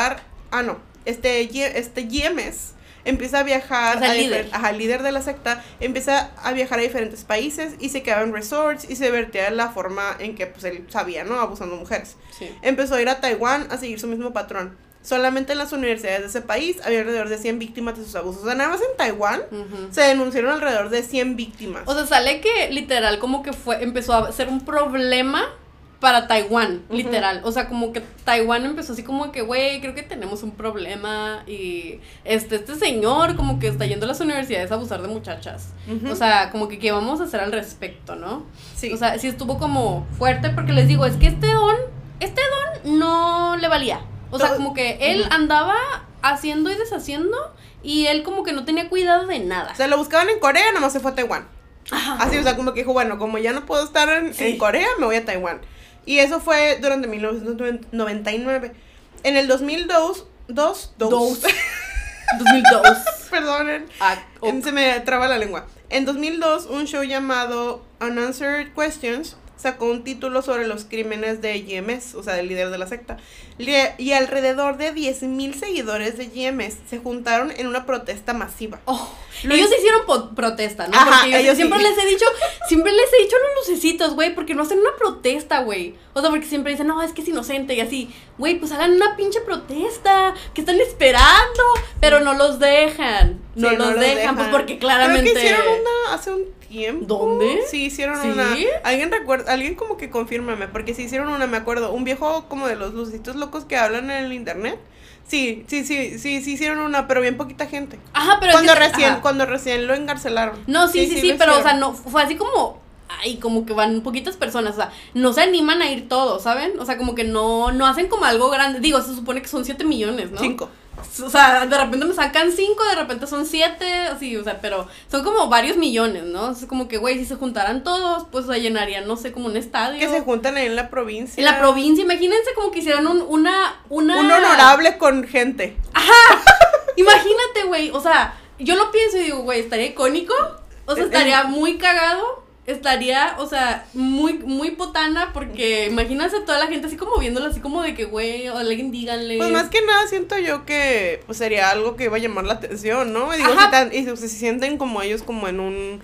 ah no, este, este GMS empieza a viajar, O sea, a el líder. ajá, líder de la secta, empieza a viajar a diferentes países y se quedaba en resorts y se vertía la forma en que pues él sabía, ¿no? Abusando de mujeres. Sí. Empezó a ir a Taiwán a seguir su mismo patrón. Solamente en las universidades de ese país había alrededor de 100 víctimas de sus abusos. O sea, nada más en Taiwán se denunciaron alrededor de 100 víctimas. O sea, sale que literal como que fue, empezó a ser un problema para Taiwán, literal. O sea, como que Taiwán empezó así como que, güey, creo que tenemos un problema y este, este señor como que está yendo a las universidades a abusar de muchachas. O sea, como que qué vamos a hacer al respecto, ¿no? sí. O sea, sí estuvo como fuerte porque les digo, es que este don, este don no le valía. O sea, como que él andaba haciendo y deshaciendo y él como que no tenía cuidado de nada. O sea, lo buscaban en Corea, nada más se fue a Taiwán. Ajá. Así, o sea, como que dijo, bueno, como ya no puedo estar en, Sí. en Corea, me voy a Taiwán. Y eso fue durante 1999. En el 2002, dos, dos, Dos. 2002. (laughs) perdonen, Ah, se me traba la lengua. En 2002, un show llamado Unanswered Questions sacó un título sobre los crímenes de GMS, o sea, del líder de la secta. Y alrededor de 10.000 seguidores de GMS se juntaron en una protesta masiva. oh. Lo Ellos hicieron protesta, ¿no? Ajá, porque yo siempre sí. les he dicho, siempre les he dicho a los lucecitos, güey, porque no hacen una protesta, güey. O sea, porque siempre dicen, no, es que es inocente y así. Güey, pues hagan una pinche protesta, que están esperando, pero no los dejan. No, Sí, los, dejan, pues porque claramente... Creo que hicieron una hace un tiempo. ¿Dónde? Sí, hicieron ¿Sí? una. Alguien recuerda, alguien como que confírmame, porque sí hicieron una, me acuerdo. Un viejo como de los lucitos locos que hablan en el internet. Sí, sí, sí, sí, sí hicieron una, pero bien poquita gente. Ajá, pero... es cuando que- recién, ajá. cuando recién lo encarcelaron. No, sí, sí, sí, pero, o sea, no, fue así como, ay, como que van poquitas personas, o sea, no se animan a ir todos, ¿saben? O sea, como que no, no hacen como algo grande, digo, se supone que son 7 millones, ¿no? Cinco. O sea, de repente me sacan 5, de repente son 7, así, o sea, pero son como varios millones, ¿no? Es como que, güey, si se juntaran todos, pues, o sea, llenarían, no sé, como un estadio. Que se juntan ahí en la provincia. En la provincia, imagínense como que hicieran un, una, una... Un honorable con gente. (laughs) Imagínate, güey, o sea, yo lo pienso y digo, güey, estaría icónico, o sea, Eh, estaría muy cagado, estaría, o sea, muy, muy potana, porque imagínense toda la gente así como viéndolo, así como de que, güey, o alguien díganle. Pues más que nada siento yo que pues sería algo que iba a llamar la atención, ¿no? Y digo, si, tan- y si se sienten como ellos como en un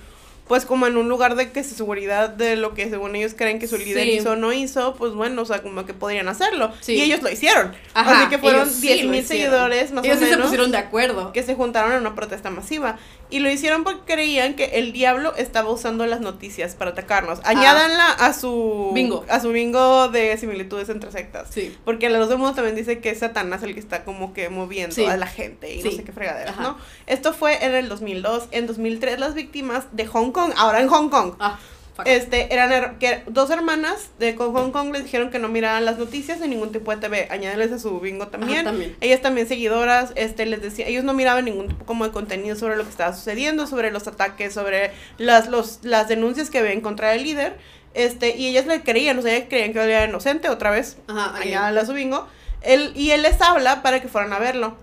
pues como en un lugar de que seguridad de lo que según ellos creen que su líder Sí. hizo o no hizo, pues bueno, o sea, como que podrían hacerlo. Sí. Y ellos lo hicieron. Ajá, Así que fueron ellos sí 10 lo mil hicieron. seguidores más Ellos o sí se menos pusieron de acuerdo. que se juntaron en una protesta masiva. Y lo hicieron porque creían que el diablo estaba usando las noticias para atacarnos. Añádanla a su Ah. Bingo. a su bingo de similitudes entre sectas. Sí. Porque del mundo también dice que es Satanás el que está como que moviendo a la gente y no sé qué fregaderas, Ajá. ¿no? Esto fue en el 2002. En 2003 las víctimas de Hong Kong, ahora en Hong Kong, Ah, Este, eran her- que dos hermanas de Hong Kong les dijeron que no miraran las noticias en ningún tipo de TV. Añádenles a su bingo también. Ajá, también. Ellas también seguidoras, este, les decía, ellos no miraban ningún tipo como de contenido sobre lo que estaba sucediendo, sobre los ataques, sobre las, los, las denuncias que había en contra del líder. Este, y ellas le creían, o sea, ellas creían que él era inocente otra vez. Ajá. Añádenle a su bingo. Él, y él les habla para que fueran a verlo.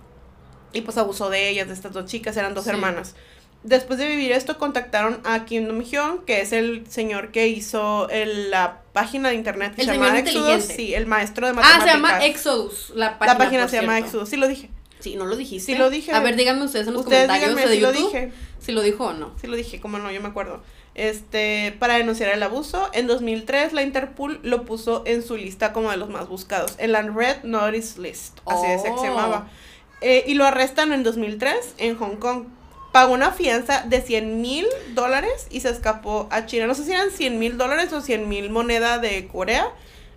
Y pues abusó de ellas, de estas dos chicas, eran dos Sí. hermanas. Después de vivir esto, contactaron a Kim Dong-hyun, que es el señor que hizo el- la página de internet que El se llama Exodus. Sí, el maestro de Ah, matemáticas. se llama Exodus, la página. La página por se llama. Exodus. Sí, lo dije. Sí, no lo dijiste. Sí lo dije. A ver, díganme ustedes en los Ustedes comentarios díganme de si lo YouTube dije. si lo dijo o no. Sí lo dije, como no, yo me acuerdo. Este, para denunciar el abuso, en 2003 la Interpol lo puso en su lista como de los más buscados, en la Red Notice List, así decía que se Oh. llamaba. Eh, y lo arrestan en 2003 en Hong Kong. Pagó una fianza de 100 mil dólares y se escapó a China. No sé si eran 100 mil dólares o 100 mil moneda de Corea.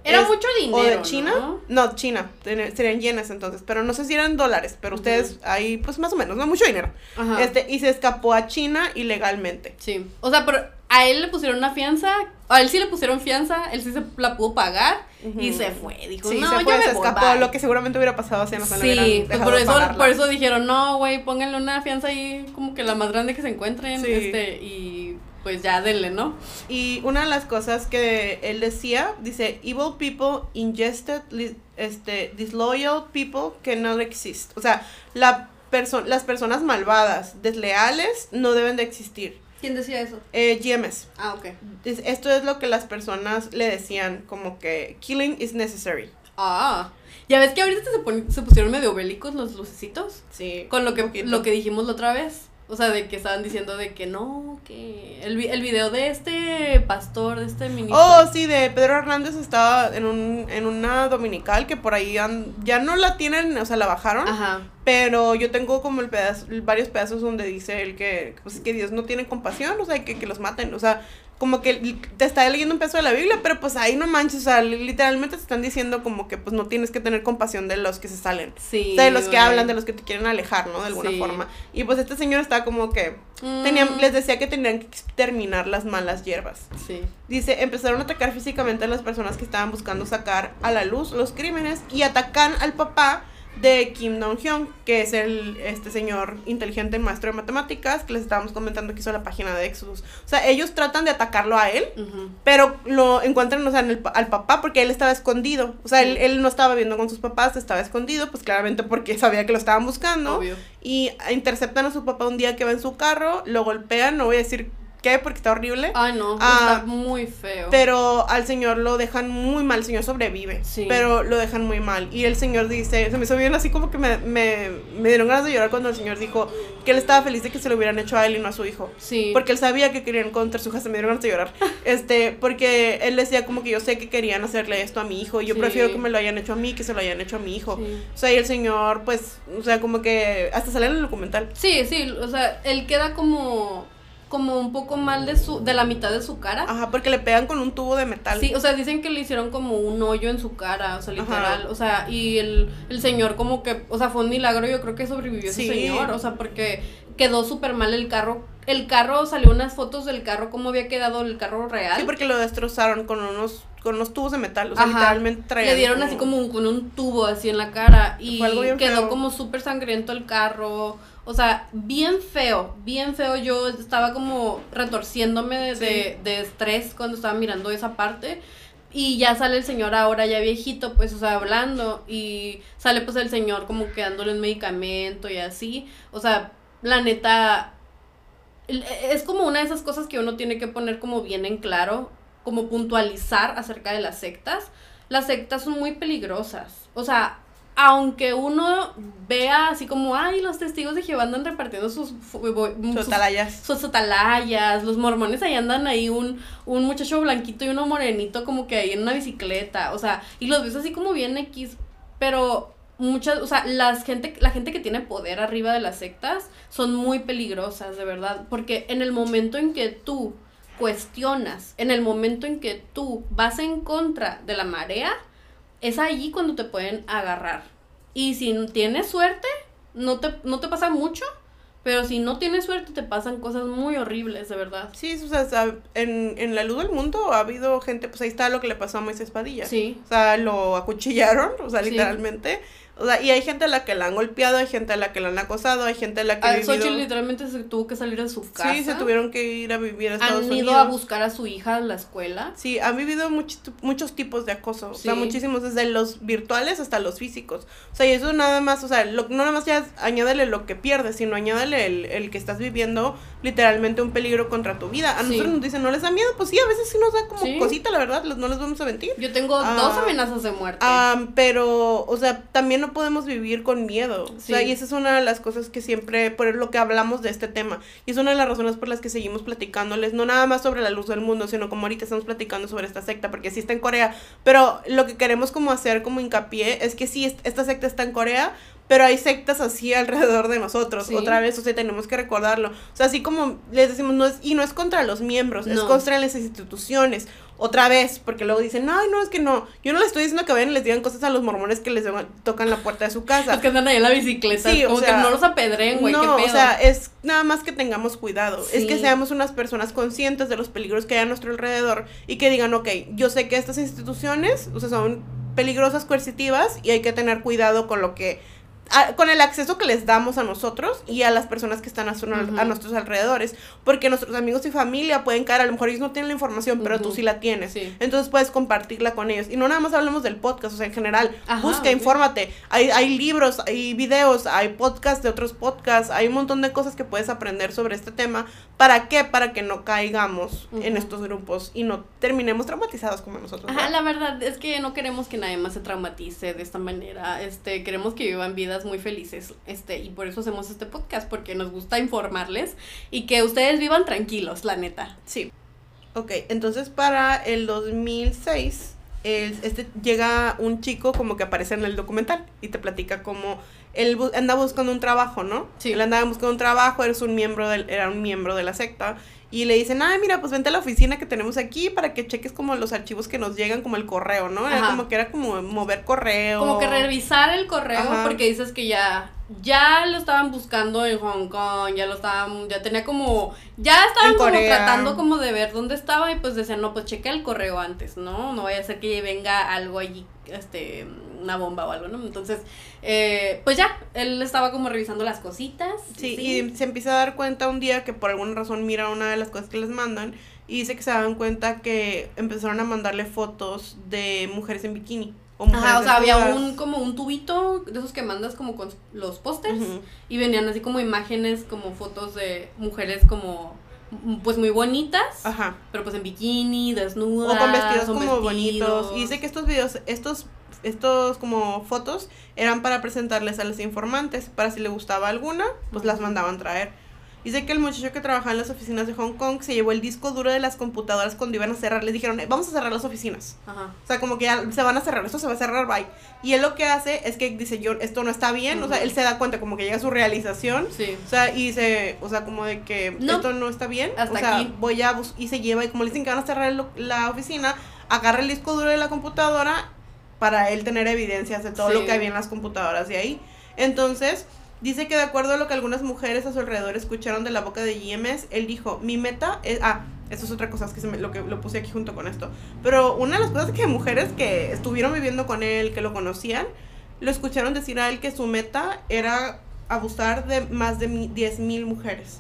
Era Es- mucho dinero. ¿O de China? ¿no? ¿no? China. Serían yenes entonces. Pero no sé si eran dólares. Pero ustedes ahí, pues más o menos, no mucho dinero. Ajá. Este, y se escapó a China ilegalmente. Sí. O sea, pero a él le pusieron una fianza. A él sí le pusieron fianza. Él sí se la pudo pagar. Y se fue. Dijo, Sí, no, se yo fue, me se escapó. bye". Lo que seguramente hubiera pasado si le Sí, pues por eso, pagarla. por eso dijeron, no, güey, pónganle una fianza ahí como que la más grande que se encuentren, Sí. este, y pues ya denle, ¿no? Y una de las cosas que él decía, dice, evil people ingested, este, disloyal people cannot exist. O sea, la perso las personas malvadas, desleales, no deben de existir. ¿Quién decía eso? Eh, GMS. Ah, ok. Es- Esto es lo que las personas le decían, como que killing is necessary. Ah, ya ves que ahorita se, se pusieron medio bélicos los lucecitos. Sí. Con lo que, lo que dijimos la otra vez. O sea, de que estaban diciendo de que no, que el, vi- el video de este pastor, de este ministro. Oh, sí, de Pedro Hernández estaba en, un, en una dominical que por ahí han- ya no la tienen, o sea, la bajaron. Ajá. Pero yo tengo como el pedazo, varios pedazos donde dice él que, pues, que Dios no tiene compasión, o sea, que, que los maten. O sea, como que te está leyendo un pedazo de la Biblia, pero pues ahí no manches, o sea, li- literalmente te están diciendo como que pues no tienes que tener compasión de los que se salen. Sí. O sea, de los que hablan, de los que te quieren alejar, ¿no? De alguna Sí. forma. Y pues este señor estaba como que, Mm, tenían, les decía que tenían que exterminar las malas hierbas. Sí. Dice, empezaron a atacar físicamente a las personas que estaban buscando sacar a la luz los crímenes y atacan al papá de Kim Dong-hyun, que es el este señor inteligente maestro de matemáticas que les estábamos comentando que hizo la página de Exodus. O sea, ellos tratan de atacarlo a él, pero lo encuentran, o sea, en el pa- al papá porque él estaba escondido. O sea, él, él no estaba viendo con sus papás, estaba escondido, pues claramente porque (laughs) sabía que lo estaban buscando. Obvio. Y interceptan a su papá un día que va en su carro, lo golpean, no voy a decir qué porque está horrible. Ay, no, Ah, está muy feo. Pero al señor lo dejan muy mal, el señor sobrevive, Sí. pero lo dejan muy mal. Y el señor dice, se me hizo bien así como que me, me, me dieron ganas de llorar cuando el señor dijo que él estaba feliz de que se lo hubieran hecho a él y no a su hijo. sí. Porque él sabía que querían contra su hija, se me dieron ganas de llorar. (laughs) Este, porque él decía como que yo sé que querían hacerle esto a mi hijo y yo Sí. prefiero que me lo hayan hecho a mí que se lo hayan hecho a mi hijo. Sí. O sea, y el señor, pues, o sea, como que hasta sale en el documental. Sí, sí, o sea, él queda como como un poco mal de su de la mitad de su cara. Ajá, porque le pegan con un tubo de metal. Sí, o sea, dicen que le hicieron como un hoyo en su cara, o sea, Ajá. literal, o sea, y el, el señor como que, o sea, fue un milagro, yo creo que sobrevivió Sí. ese señor, o sea, porque quedó súper mal el carro, el carro, salió unas fotos del carro, cómo había quedado el carro real. Sí, porque lo destrozaron con unos, con unos tubos de metal. O sea, Ajá. literalmente traían Le dieron así como un, con un tubo así en la cara y quedó feo. como súper sangriento el carro. O sea, bien feo, bien feo. Yo estaba como retorciéndome de, de, de estrés cuando estaba mirando esa parte. Y ya sale el señor ahora ya viejito, pues, o sea, hablando. Y sale pues el señor como que dándole un medicamento y así. O sea, la neta, el- es como una de esas cosas que uno tiene que poner como bien en claro, como puntualizar acerca de las sectas. Las sectas son muy peligrosas. O sea, aunque uno vea así como, ay, los testigos de Jehová andan repartiendo sus, fu- bo- sus, sus atalayas, los mormones ahí andan ahí un, un muchacho blanquito y uno morenito como que ahí en una bicicleta, o sea, y los ves así como bien X, pero muchas, o sea, las gente, la gente que tiene poder arriba de las sectas son muy peligrosas, de verdad, porque en el momento en que tú cuestionas, en el momento en que tú vas en contra de la marea, es allí cuando te pueden agarrar. Y si tienes suerte, no te, no te pasa mucho, Pero si no tienes suerte, te pasan cosas muy horribles, de verdad. Sí, o sea, en, en la luz del mundo ha habido gente, pues ahí está lo que le pasó a Moisés Padilla. Sí. O sea, lo acuchillaron, o sea, Sí. O sea, y hay gente a la que la han golpeado, hay gente a la que la han acosado, hay gente a la que A vivido... Xochitl literalmente se tuvo que salir de su casa. Sí, se tuvieron que ir a vivir a Estados Han Unidos. ido a buscar a su hija a la escuela. Sí, han vivido muchi- muchos tipos de acoso, o sea, muchísimos, desde los virtuales hasta los físicos. O sea, y eso nada más, o sea, lo, no nada más ya es añádele lo que pierdes, sino añádele el, el que estás viviendo literalmente un peligro contra tu vida. A Sí. nosotros nos dicen, ¿no les da miedo? Pues sí, a veces sí nos da como Sí. cosita, la verdad, no les vamos a mentir. Yo tengo Ah. dos amenazas de muerte. Ah, pero, o sea, también no podemos vivir con miedo. O sea, Sí. y esa es una de las cosas que siempre, por lo que hablamos de este tema. Y es una de las razones por las que seguimos platicándoles, no nada más sobre la luz del mundo, sino como ahorita estamos platicando sobre esta secta, porque sí está en Corea. Pero lo que queremos como hacer como hincapié es que sí, est- esta secta está en Corea, pero hay sectas así alrededor de nosotros. Sí. Otra vez, o sea, tenemos que recordarlo. O sea, así como les decimos, no es, y no es contra los miembros, es contra las instituciones. Otra vez, porque luego dicen, ay, no, es que no. Yo no le estoy diciendo que vayan y les digan cosas a los mormones que les tocan la puerta de su casa. Los que andan ahí en la bicicleta. Sí, o como sea, que no los apedreen, güey. no, qué pedo. o sea, es nada más que tengamos cuidado. Es que seamos unas personas conscientes de los peligros que hay a nuestro alrededor y que digan, ok, yo sé que estas instituciones, o sea, son peligrosas, coercitivas y hay que tener cuidado con lo que a- con el acceso que les damos a nosotros y a las personas que están a, su- Ujú. a nuestros alrededores, porque nuestros amigos y familia pueden caer, a lo mejor ellos no tienen la información, pero tú sí la tienes. Sí. Entonces puedes compartirla con ellos. Y no nada más hablemos del podcast, o sea, en general, Ajá, busca, infórmate. Hay, hay libros, hay videos, hay podcasts de otros podcasts, hay un montón de cosas que puedes aprender sobre este tema. ¿Para qué? Para que no caigamos en Ujú. estos grupos y no terminemos traumatizados como nosotros. Ajá, ¿verdad? la verdad es que no queremos que nadie más se traumatice de esta manera. Este, queremos que vivan vidas muy felices. Este, y por eso hacemos este podcast, porque nos gusta informarles y que ustedes vivan tranquilos, la neta. Sí. Ok, entonces para el 2006, el- este llega un chico como que aparece en el documental y te platica como él bu- anda buscando un trabajo, ¿no? Sí. Él andaba buscando un trabajo, eres un miembro del, era un miembro de la secta y le dicen, ay, mira, pues vente a la oficina que tenemos aquí para que cheques como los archivos que nos llegan, como el correo, ¿no? Era Ajá. como que era como mover correo. Como que revisar el correo, Ajá. porque dices que ya, ya lo estaban buscando en Hong Kong, ya lo estaban, ya tenía como, ya estaban como tratando como de ver dónde estaba y pues decían, no, pues checa el correo antes, ¿no? No vaya a ser que venga algo allí, este, una bomba o algo, ¿no? Entonces, eh, pues ya, él estaba como revisando las cositas. Sí, y se empieza a dar cuenta un día que por alguna razón mira una de las cosas que les mandan y dice que se dan cuenta que empezaron a mandarle fotos de mujeres en bikini. O Ajá, o sea, había un como un tubito de esos que mandas como con los pósters y venían así como imágenes, como fotos de mujeres como pues muy bonitas, Ajá. pero pues en bikini, desnudas, O con vestidos como vestidos. bonitos. Y dice que estos videos, estos, estos como fotos eran para presentarles a los informantes, para si le gustaba alguna, pues las mandaban traer. Dice que el muchacho que trabajaba en las oficinas de Hong Kong se llevó el disco duro de las computadoras cuando iban a cerrar. Les dijeron, "Eh, vamos a cerrar las oficinas. Ajá. O sea, como que ya se van a cerrar, esto se va a cerrar, bye. Y él lo que hace es que dice, yo, esto no está bien. O sea, él se da cuenta, como que llega a su realización. Sí. O sea, y dice, o sea, como de que No. esto no está bien. Hasta o sea, aquí. voy a y se lleva, y como le dicen que van a cerrar la oficina, agarra el disco duro de la computadora para él tener evidencias de todo Sí. lo que había en las computadoras de ahí. Entonces, dice que de acuerdo a lo que algunas mujeres a su alrededor escucharon de la boca de GMS, él dijo, mi meta es, ah, esto es otra cosa, es que se me, lo que lo puse aquí junto con esto. Pero una de las cosas que mujeres que estuvieron viviendo con él, que lo conocían, lo escucharon decir a él que su meta era abusar de más de 10.000 mujeres.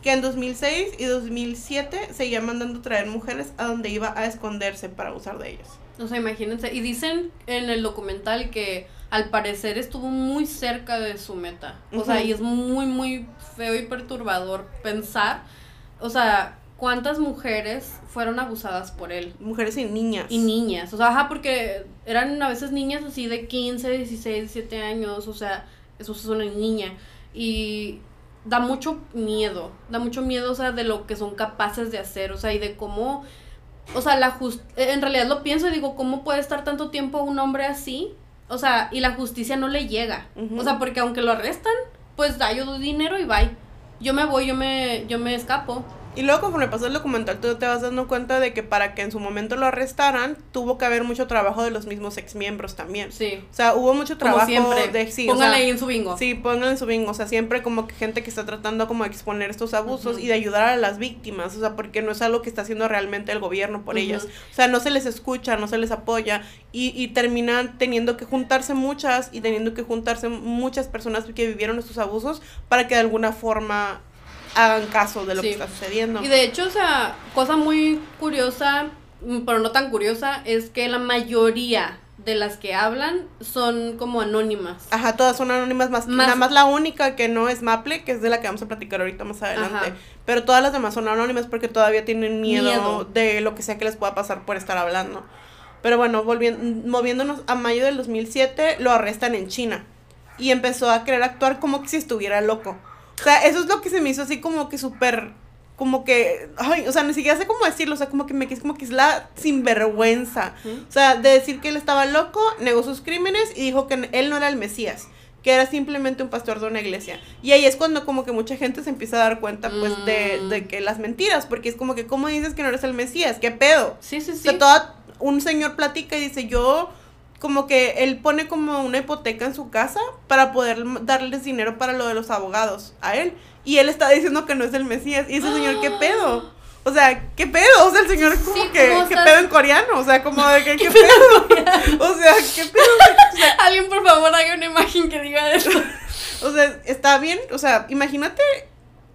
Que en 2006 y 2007 seguía mandando traer mujeres a donde iba a esconderse para abusar de ellas. O sea, imagínense. Y dicen en el documental que al parecer estuvo muy cerca de su meta. O sea, y es muy, muy feo y perturbador pensar. O sea, cuántas mujeres fueron abusadas por él. Mujeres y niñas. Y niñas, o sea, ajá, porque eran a veces niñas así de 15, 16, 17 años, o sea, eso es una niña. Y da mucho miedo, da mucho miedo, o sea, de lo que son capaces de hacer, o sea, y de cómo, o sea, la just en realidad lo pienso y digo, ¿cómo puede estar tanto tiempo un hombre así? O sea, y la justicia no le llega. O sea, porque aunque lo arrestan, pues da yo doy dinero y bye. Yo me voy, yo me, yo me escapo. Y luego conforme pasó el documental, tú te vas dando cuenta de que para que en su momento lo arrestaran, tuvo que haber mucho trabajo de los mismos exmiembros también. Sí. O sea, hubo mucho trabajo Como siempre. de sí, o sea, ahí en su bingo. Sí, pónganle en su bingo. O sea, siempre como que gente que está tratando como de exponer estos abusos y de ayudar a las víctimas. O sea, porque no es algo que está haciendo realmente el gobierno por Ujú. ellas. O sea, no se les escucha, no se les apoya. Y, y terminan teniendo que juntarse muchas y teniendo que juntarse muchas personas que vivieron estos abusos para que de alguna forma hagan caso de lo Sí. que está sucediendo. Y de hecho, o sea, cosa muy curiosa, mm, pero no tan curiosa, es que la mayoría de las que hablan son como anónimas. Ajá, todas son anónimas más, Más- nada más la única que no es Maple, que es de la que vamos a platicar ahorita más adelante. Ajá. Pero todas las demás son anónimas porque todavía tienen miedo, Miedo. de lo que sea que les pueda pasar por estar hablando. Pero bueno, volviendo, moviéndonos a mayo del 2007, lo arrestan en China. Y empezó a querer actuar como que si estuviera loco. O sea, eso es lo que se me hizo así como que súper como que, ay, o sea, ni siquiera sé cómo decirlo, o sea, como que me quis como que es la sinvergüenza. O sea, de decir que él estaba loco, negó sus crímenes y dijo que él no era el Mesías, que era simplemente un pastor de una iglesia. Y ahí es cuando como que mucha gente se empieza a dar cuenta, pues, de, Mm. de que las mentiras, porque es como que, ¿cómo dices que no eres el Mesías? ¿Qué pedo? Sí, sí, O sí. sea, toda, un señor platica y dice, yo, como que él pone como una hipoteca en su casa para poder darles dinero para lo de los abogados a él. Y él está diciendo que no es el Mesías. Y ese señor, ¿qué pedo? O sea, ¿qué pedo? O sea, el señor como Sí, que, ¿cómo ¿qué pedo en coreano? O sea, como de que, (laughs) ¿qué pedo? (laughs) O sea, ¿qué pedo? O sea, (laughs) Alguien, por favor, haga una imagen que diga eso. o sea, está bien, o sea, imagínate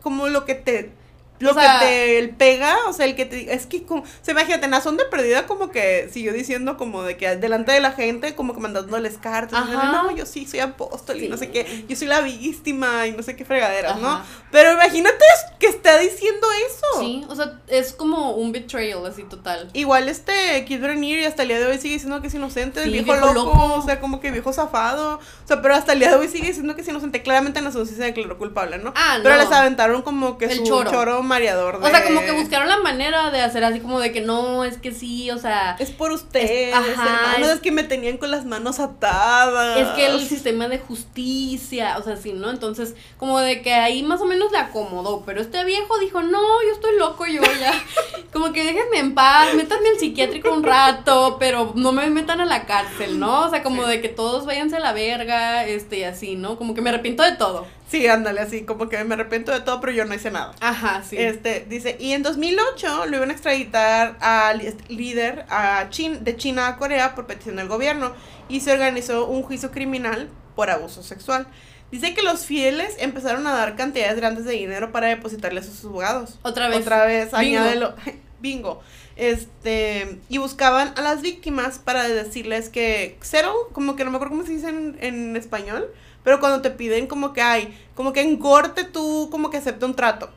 como lo que te lo O sea- que te pega, o sea, el que te es que como, se imagínate, Nazón de perdida como que siguió diciendo como de que delante de la gente como que mandándoles cartas, no, yo sí soy apóstol y no sé qué, yo soy la víctima y no sé qué fregaderas, ¿no? Pero imagínate que está diciendo eso. Sí, o sea, es como un betrayal así total. Igual este Kid Renier y hasta el día de hoy sigue diciendo que es inocente, el viejo, viejo loco, loco. o sea, como que viejo zafado, o sea, pero hasta el día de hoy sigue diciendo que es inocente, claramente no se declaró culpable, ¿no? Ah, Pero no. les aventaron como que El su choro. choro, mareador O sea, de- como que buscaron la manera de hacer así como de que no, es que sí, o sea, Es por ustedes, Es- ajá, hermanos, es- es que me tenían con las manos atadas. es que el sistema de justicia, o sea, sí, ¿no? Entonces, como de que ahí más o menos le acomodó, pero este viejo dijo, no, yo estoy loco, yo ya, (laughs) como que déjenme en paz, métanme al psiquiátrico un rato, pero no me metan a la cárcel, ¿no? O sea, como Sí. de que todos váyanse a la verga, este, y así, ¿no? Como que me arrepiento de todo. Sí, ándale, así, como que me arrepiento de todo, pero yo no hice nada. Ajá, sí. Este, dice, y en 2008 lo iban a extraditar al líder a Chin, de China a Corea por petición del gobierno y se organizó un juicio criminal por abuso sexual. Dice que los fieles empezaron a dar cantidades grandes de dinero para depositarles a sus abogados. Otra vez. Otra vez, Bingo. añádelo. (laughs) Bingo. Este, y buscaban a las víctimas para decirles que cero, como que no me acuerdo cómo se dice en, en español, pero cuando te piden como que hay, como que en corte tú como que acepta un trato.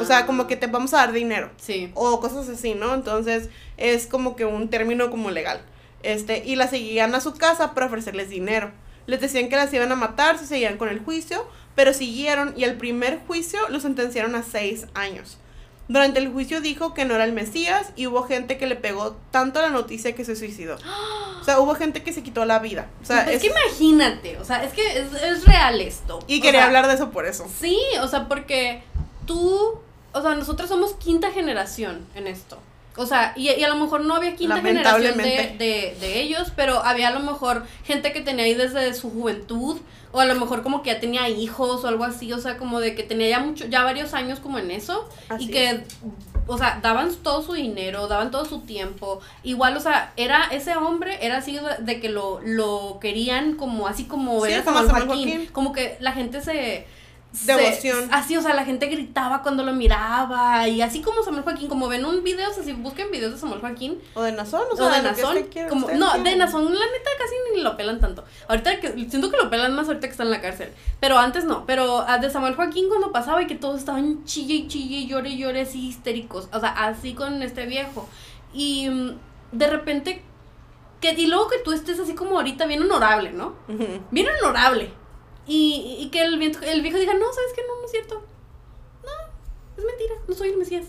O sea, como que te vamos a dar dinero. Sí. O cosas así, ¿no? Entonces, es como que un término como legal. Este, y las seguían a su casa para ofrecerles dinero. Les decían que las iban a matar si seguían con el juicio, pero siguieron y al primer juicio lo sentenciaron a seis años. Durante el juicio dijo que no era el Mesías y hubo gente que le pegó tanto la noticia que se suicidó. O sea, hubo gente que se quitó la vida. O sea, es, es- que imagínate, o sea, es que es, es real esto. y O quería sea, hablar de eso por eso. Sí, o sea, porque tú, o sea, nosotros somos quinta generación en esto. O sea, y, y a lo mejor no había quinta generación de, de, de ellos, pero había a lo mejor gente que tenía ahí desde su juventud, o a lo mejor como que ya tenía hijos o algo así, o sea, como de que tenía ya mucho, ya varios años como en eso, Así y que, o sea, daban todo su dinero, daban todo su tiempo, igual, o sea, era, ese hombre era así de, que lo, lo querían como, así como Sí, era como Joaquín, Joaquín. como que la gente se... se- Devoción. así, o sea, la gente gritaba cuando lo miraba, y así como Samuel Joaquín, como ven un video, o sea, si busquen videos de Samuel Joaquín, O de Nazón, o o, sea, de lo que Nazón, como, no, de Nazón, la neta casi ni lo pelan tanto. Ahorita que, siento que lo pelan más ahorita que está en la cárcel, pero antes no, pero ah, de Samuel Joaquín cuando pasaba y que todos estaban chille y chille y llore y llore así histéricos, o sea, así con este viejo. Y mm, de repente, que, y luego que tú estés así como ahorita bien honorable, ¿no? Bien honorable. Y, y que el, viejo- el viejo diga, no, ¿sabes qué? No, no es cierto. No, es mentira, no soy el Mesías.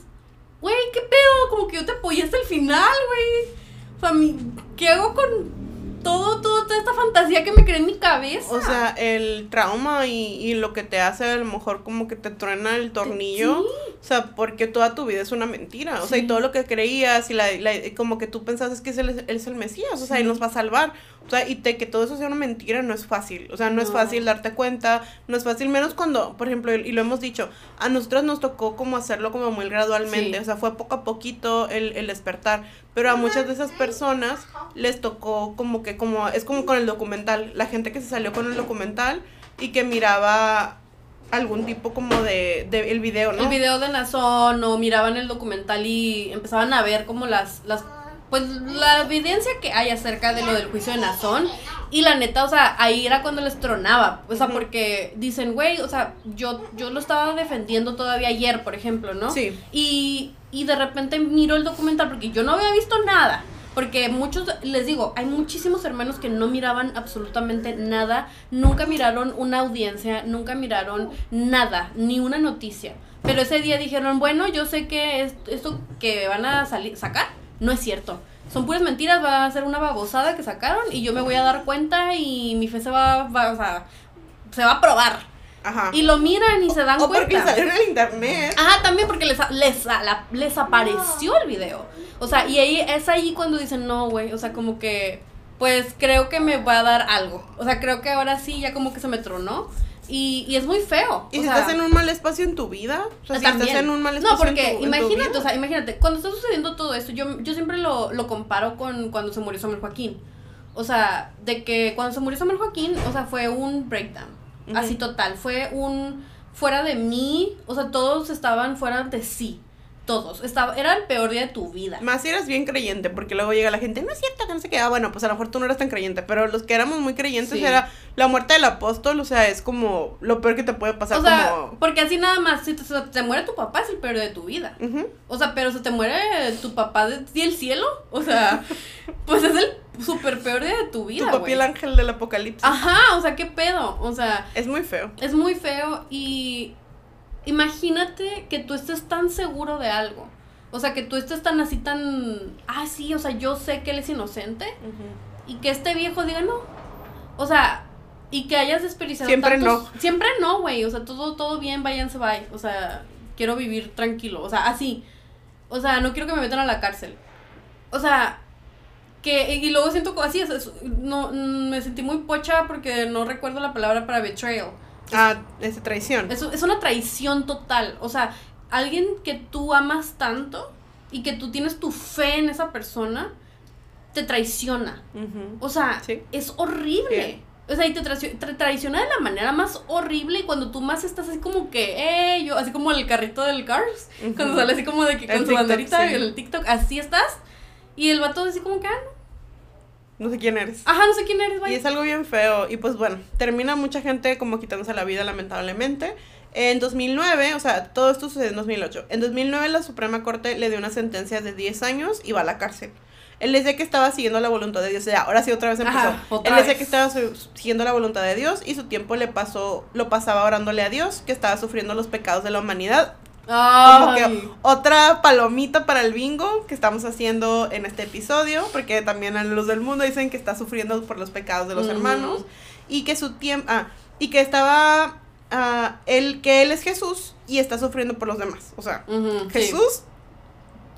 Güey, ¿qué pedo? Como que yo te apoyé hasta el final, güey. O sea, mi- ¿qué hago con todo, todo, toda esta fantasía que me creé en mi cabeza? O sea, el trauma y, y lo que te hace a lo mejor como que te truena el tornillo. Sí. O sea, porque toda tu vida es una mentira. O sea, y todo lo que creías y la, la- como que tú pensabas que es el, es el Mesías, o sea, y nos va a salvar. O sea, y te, que todo eso sea una mentira no es fácil. O sea, no, es fácil darte cuenta, no es fácil, menos cuando, por ejemplo, y lo hemos dicho, a nosotros nos tocó como hacerlo como muy gradualmente. Sí. O sea, fue poco a poquito el, el despertar. Pero a muchas de esas personas les tocó como que, como, es como con el documental. La gente que se salió con el documental y que miraba algún tipo como de, de el video, ¿no? El video de Nazón o miraban el documental y empezaban a ver como las, las pues la evidencia que hay acerca de lo del juicio de Nazón y la neta, o sea, ahí era cuando les tronaba, o sea, porque dicen, güey, o sea, yo yo lo estaba defendiendo todavía ayer, por ejemplo, ¿no? Sí. Y, y de repente miro el documental porque yo no había visto nada. Porque muchos, les digo, hay muchísimos hermanos que no miraban absolutamente nada, nunca miraron una audiencia, nunca miraron nada, ni una noticia. Pero ese día dijeron, bueno, yo sé que es- esto que van a sacar no es cierto. Son puras mentiras, va a ser una babosada que sacaron y yo me voy a dar cuenta y mi fe se va, se va a probar. Ajá. Y lo miran y se dan o porque cuenta. salió en el internet. Ajá, también porque les, les, les apareció el video. O sea, y ahí es ahí cuando dicen, no, güey, o sea, como que, pues creo que me va a dar algo. O sea, creo que ahora sí ya como que se me tronó. Y, y es muy feo. Y o si sea, estás en un mal espacio en tu vida, o sea, si también. estás en un mal espacio No, porque en tu, en tu imagínate, vida. o sea, imagínate, cuando está sucediendo todo esto, yo, yo siempre lo, lo comparo con cuando se murió Samuel Joaquín. O sea, de que cuando se murió Samuel Joaquín, o sea, fue un breakdown. Así total, fue un fuera de mí, o sea, todos estaban fuera de sí. Todos. Estaba, era el peor día de tu vida. Más si eras bien creyente, porque luego llega la gente, no es cierto, que no sé qué. Ah, bueno, pues a lo mejor tú no eras tan creyente, pero los que éramos muy creyentes Sí. era la muerte del apóstol, o sea, es como lo peor que te puede pasar. O sea, como... porque así nada más, si te, se te muere tu papá es el peor día de tu vida. O sea, pero se te muere tu papá de- del cielo. O sea, (laughs) pues es el super peor día de tu vida. Tu papi güey. el ángel del apocalipsis. Ajá, o sea, qué pedo. O sea, Es muy feo. es muy feo y imagínate que tú estés tan seguro de algo. O sea, que tú estés tan así tan, ah, sí, o sea, yo sé que él es inocente y que este viejo diga no. O sea, y que hayas desperdiciado Siempre tantos- Siempre no, güey. O sea, todo todo bien, váyanse, bye. O sea, quiero vivir tranquilo, o sea, así. O sea, no quiero que me metan a la cárcel. O sea, que y luego siento así, es, es- no mm, me sentí muy pocha porque no recuerdo la palabra para betrayal. Ah, es traición. Es, es una traición total. O sea, alguien que tú amas tanto y que tú tienes tu fe en esa persona, te traiciona. O sea, Sí. es horrible. O sea, y te, traicio- te traiciona de la manera más horrible y cuando tú más estás así como que, eh, yo, así como el carrito del Cars, cuando sale así como de que El con su TikTok, banderita sí. y el TikTok, así estás. Y el vato así como que, ah, no. No sé quién eres. ajá, no sé quién eres, Y güey. es algo bien feo. Y pues bueno, termina mucha gente como quitándose la vida, lamentablemente. En 2009, o sea, todo esto sucedió en 2008. En 2009 la Suprema Corte le dio una sentencia de 10 años y va a la cárcel. Él decía que estaba siguiendo la voluntad de Dios. O sea, ahora sí otra vez empezó. Ajá, otra Él decía vez. que estaba siguiendo la voluntad de Dios y su tiempo le pasó, lo pasaba orándole a Dios, que estaba sufriendo los pecados de la humanidad. Como que otra palomita para el bingo que estamos haciendo en este episodio, porque también a la luz del mundo dicen que está sufriendo por los pecados de los hermanos y que su tiempo, ah, y que estaba, ah, él, que él es Jesús y está sufriendo por los demás, o sea, Jesús.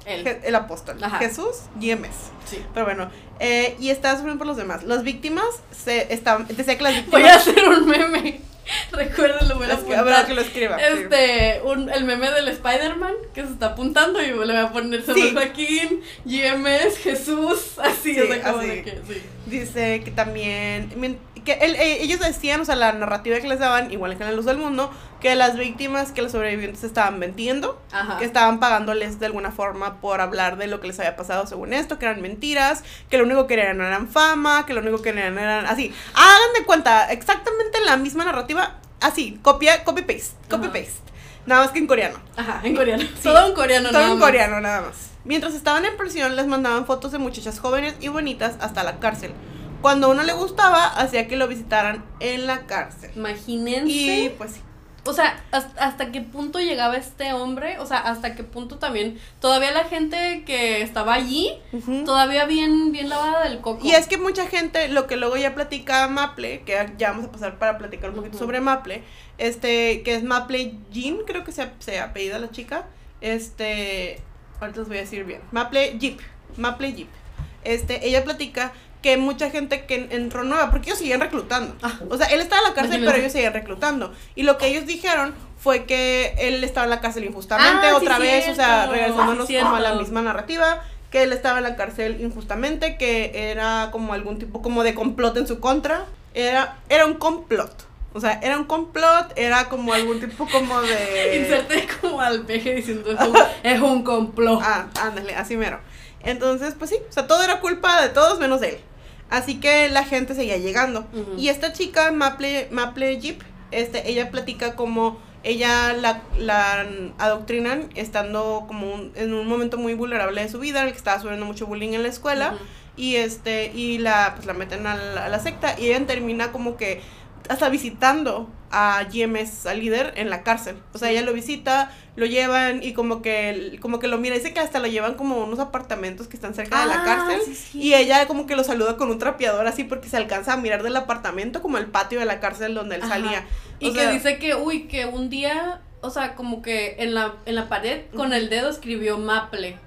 Je- el apóstol, Ajá. Jesús, GMS. Sí. Pero bueno, eh, y está sufriendo por los demás. Las víctimas se estaban, decía que las Voy a víctimas, hacer un meme. (laughs) Recuerden, lo voy a apuntar. que lo escriba. sí. Este, un, el meme del Spider-Man que se está apuntando y le voy a poner Sí. Joaquín, GMS, Jesús, así, Sí, o sea, como así. de que. Dice que también, que él- eh, ellos decían, o sea, la narrativa que les daban, igual que en la luz del mundo, que las víctimas, que los sobrevivientes estaban mintiendo, Ajá. que estaban pagándoles de alguna forma por hablar de lo que les había pasado según esto, que eran mentiras, que lo único que querían eran fama, que lo único que querían eran así. Hagan de cuenta, exactamente la misma narrativa, así, copia, copy paste, copy Ajá. paste. Nada más que en coreano. Ajá, en coreano. Todo en coreano, Todo nada en más. coreano, nada más. Mientras estaban en prisión, les mandaban fotos de muchachas jóvenes y bonitas hasta la cárcel. Cuando a uno le gustaba, hacía que lo visitaran en la cárcel. Imagínense. Y pues sí. O sea, hasta, hasta qué punto llegaba este hombre, o sea, hasta qué punto también todavía la gente que estaba allí, todavía bien, bien lavada del coco. Y es que mucha gente, lo que luego ya platica Maple, que ya vamos a pasar para platicar un poquito sobre Maple, este, que es Maple Jean, creo que se, se apellida la chica, este, ahorita les voy a decir bien, Maple Jeep, Maple Jeep, este, ella platica que mucha gente que entró nueva, porque ellos seguían reclutando, Ah. o sea, él estaba en la cárcel, Imagínate. pero ellos seguían reclutando, y lo que ellos dijeron fue que él estaba en la cárcel injustamente, Ah, sí, otra vez, o sea, regresándonos Sí, como a la misma narrativa, que él estaba en la cárcel injustamente, que era como algún tipo como de complot en su contra. Era, era un complot. O sea, era un complot, era como algún tipo como de... (laughs) Inserte como al peje diciendo es un, es un complot. Ah, ándale, así mero. Entonces, pues sí, o sea, todo era culpa de todos menos de él. Así que la gente seguía llegando. Y esta chica, Maple, Maple Jeep, este, ella platica como ella la, la adoctrinan estando como un- en un momento muy vulnerable de su vida, en el que estaba sufriendo mucho bullying en la escuela. Y este, y la, pues la meten a la, a la secta. Y ella termina como que hasta visitando a GMS, al líder, en la cárcel. O sea, ella lo visita, lo llevan y como que, como que lo mira. Dice que hasta lo llevan como a unos apartamentos que están cerca de la Ah, cárcel. sí, sí. Y ella como que lo saluda con un trapeador así porque se alcanza a mirar del apartamento como el patio de la cárcel donde él Ajá. salía. Y O que sea, dice que, uy, que un día, o sea, como que en la, en la pared con el dedo escribió Maple.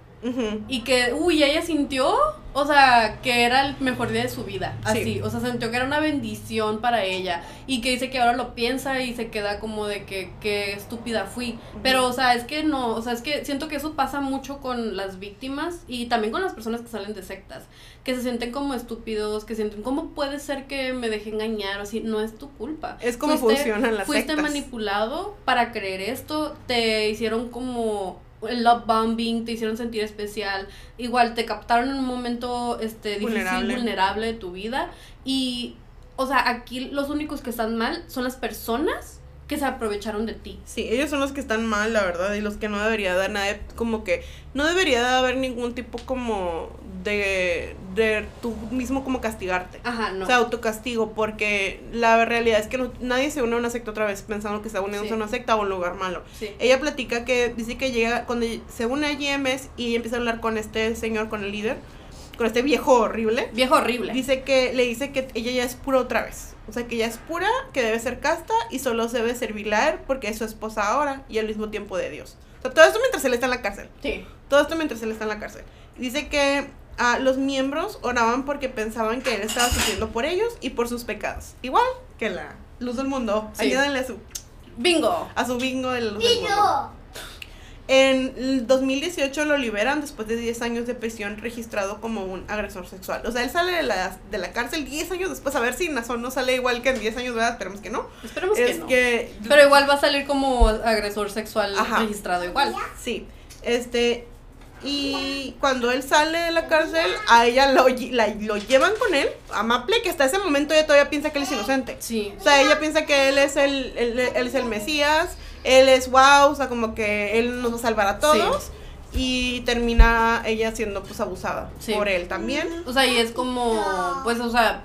Y que, uy, ella sintió, o sea, que era el mejor día de su vida. Sí. Así, o sea, sintió que era una bendición para ella. Y que dice que ahora lo piensa y se queda como de que, qué estúpida fui. Pero, o sea, es que no, o sea, es que siento que eso pasa mucho con las víctimas y también con las personas que salen de sectas. Que se sienten como estúpidos, que sienten, ¿cómo puede ser que me deje engañar? O así, no es tu culpa. Es como Fuiste- funcionan las Fuiste sectas. manipulado para creer esto, te hicieron como el love bombing, te hicieron sentir especial, igual te captaron en un momento este difícil, Vulnerable. vulnerable de tu vida y o sea, aquí los únicos que están mal son las personas que se aprovecharon de ti. Sí, ellos son los que están mal, la verdad, y los que no debería dar nada, como que no debería de haber ningún tipo como de, de tú mismo como castigarte. Ajá, no. O sea, autocastigo, porque la realidad es que no- nadie se une a una secta otra vez pensando que está uniéndose Sí. a una secta o a un lugar malo. sí. Ella platica que dice que llega, cuando se une a GMS y ella empieza a hablar con este señor, con el líder, con este viejo horrible, Viejo horrible. dice que le dice que ella ya es pura otra vez. O sea, que ella es pura, que debe ser casta y solo se debe servirle a él porque es su esposa ahora y al mismo tiempo de Dios. O sea, todo esto mientras él está en la cárcel. Sí. Todo esto mientras él está en la cárcel. Dice que ah, los miembros oraban porque pensaban que él estaba sufriendo por ellos y por sus pecados. Igual que la luz del mundo. Sí. Ayúdenle a su, Bingo. a su bingo de la luz del mundo. En el 2018 lo liberan después de 10 años de prisión registrado como un agresor sexual. O sea, él sale de la, de la cárcel 10 años después, a ver si Nazón no sale igual que en 10 años, ¿verdad? Esperemos que no. Esperemos es que no. que... Pero igual va a salir como agresor sexual Ajá. registrado igual. Sí, este... Y cuando él sale de la cárcel, a ella lo, lle- la- lo llevan con él, a Maple, que hasta ese momento ella todavía piensa que él es inocente. Sí. O sea, ella piensa que él es el, él, él es el Mesías, él es wow, o sea, como que él nos va a salvar a todos. Y termina ella siendo pues abusada Sí. por él también. O sea, y es como, pues, o sea,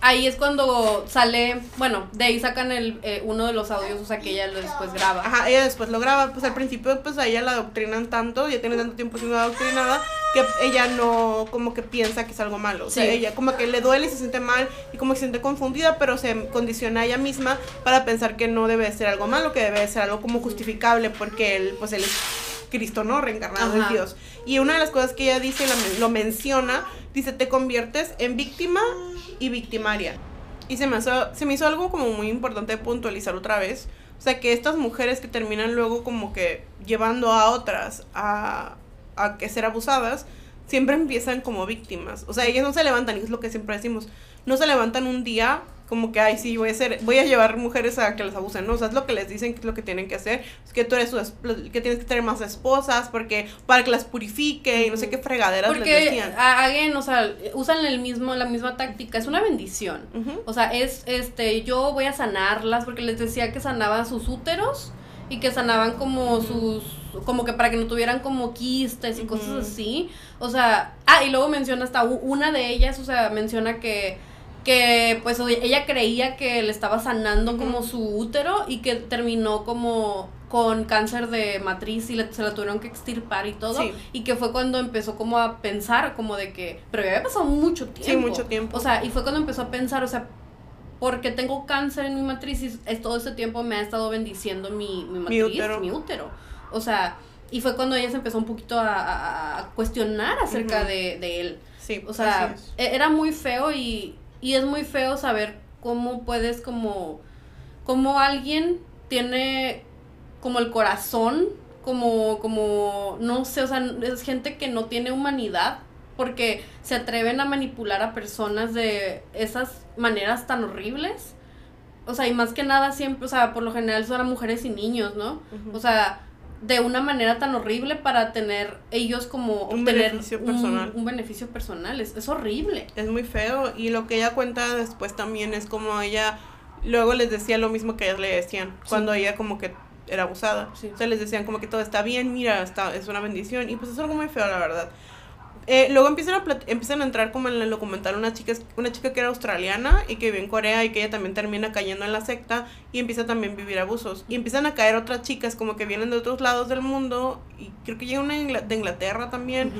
ahí es cuando sale, bueno, de ahí sacan el, eh, uno de los audios, o sea, que ella lo después graba. Ajá, ella después lo graba, pues al principio pues a ella la adoctrinan tanto, ya tiene tanto tiempo siendo adoctrinada, que ella no como que piensa que es algo malo. O sea, Sí. ella como que le duele y se siente mal y como que se siente confundida, pero se condiciona a ella misma para pensar que no debe ser algo malo, que debe ser algo como justificable, porque él, pues él es Cristo, ¿no? Reencarnado en Ajá. Dios. Y una de las cosas que ella dice, la lo menciona, dice, te conviertes en víctima y victimaria. Y se me, hizo, se me hizo algo como muy importante puntualizar otra vez. O sea, que estas mujeres que terminan luego como que llevando a otras a, a que ser abusadas, siempre empiezan como víctimas. O sea, ellas no se levantan, y es lo que siempre decimos, no se levantan un día como que, ay, sí, voy a, ser, voy a llevar mujeres a que las abusen, ¿no? O sea, es lo que les dicen que es lo que tienen que hacer, es que tú eres su, que tienes que tener más esposas, porque, para que las purifique, y no sé qué fregaderas les Porque, decían. a- again, o sea, usan el mismo, la misma táctica, es una bendición. O sea, es, este, yo voy a sanarlas, porque les decía que sanaban sus úteros y que sanaban como sus, como que para que no tuvieran como quistes y cosas así. O sea, ah, y luego menciona hasta una de ellas, o sea, menciona que que pues ella creía que le estaba sanando como su útero y que terminó como con cáncer de matriz y se la tuvieron que extirpar y todo. Y que fue cuando empezó como a pensar como de que pero ya había pasado mucho tiempo. sí mucho tiempo. O sea y fue cuando empezó a pensar o sea porque tengo cáncer en mi matriz y todo ese tiempo me ha estado bendiciendo mi, mi matriz mi útero. o sea y fue cuando ella se empezó un poquito a, cuestionar acerca de, de, él. Sí o sea e, era muy feo y, y es muy feo saber cómo puedes como como alguien tiene como el corazón, como, como, no sé, o sea, es gente que no tiene humanidad porque se atreven a manipular a personas de esas maneras tan horribles. O sea, y más que nada siempre, o sea, por lo general son mujeres y niños, ¿no? O sea, de una manera tan horrible para tener ellos como un beneficio personal. Un, beneficio personal, es, es horrible. Es muy feo y lo que ella cuenta después también es como ella luego les decía lo mismo que ellas le decían, cuando ella como que era abusada. O sea, les decían como que todo está bien, mira, está, es una bendición. Y pues es algo muy feo, la verdad. Eh, luego empiezan a, empiezan a entrar como en el documental una chica, una chica que era australiana y que vive en Corea y que ella también termina cayendo en la secta y empieza también a vivir abusos. Y empiezan a caer otras chicas como que vienen de otros lados del mundo y creo que llega una de Inglaterra también.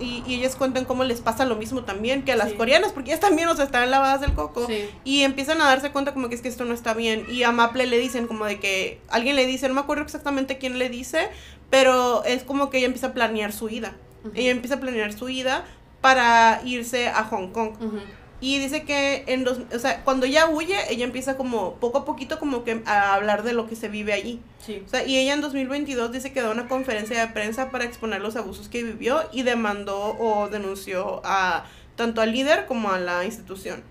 y, y, ellas cuentan cómo les pasa lo mismo también que a las coreanas porque ellas también, o sea, están lavadas del coco. Y empiezan a darse cuenta como que es que esto no está bien. Y a Maple le dicen como de que alguien le dice, no me acuerdo exactamente quién le dice, pero es como que ella empieza a planear su vida. Ella empieza a planear su ida para irse a Hong Kong. Y dice que en dos, o sea, cuando ella huye, ella empieza como poco a poquito como que a hablar de lo que se vive allí. O sea, y ella en 2022 dice que da una conferencia de prensa para exponer los abusos que vivió y demandó o denunció a tanto al líder como a la institución.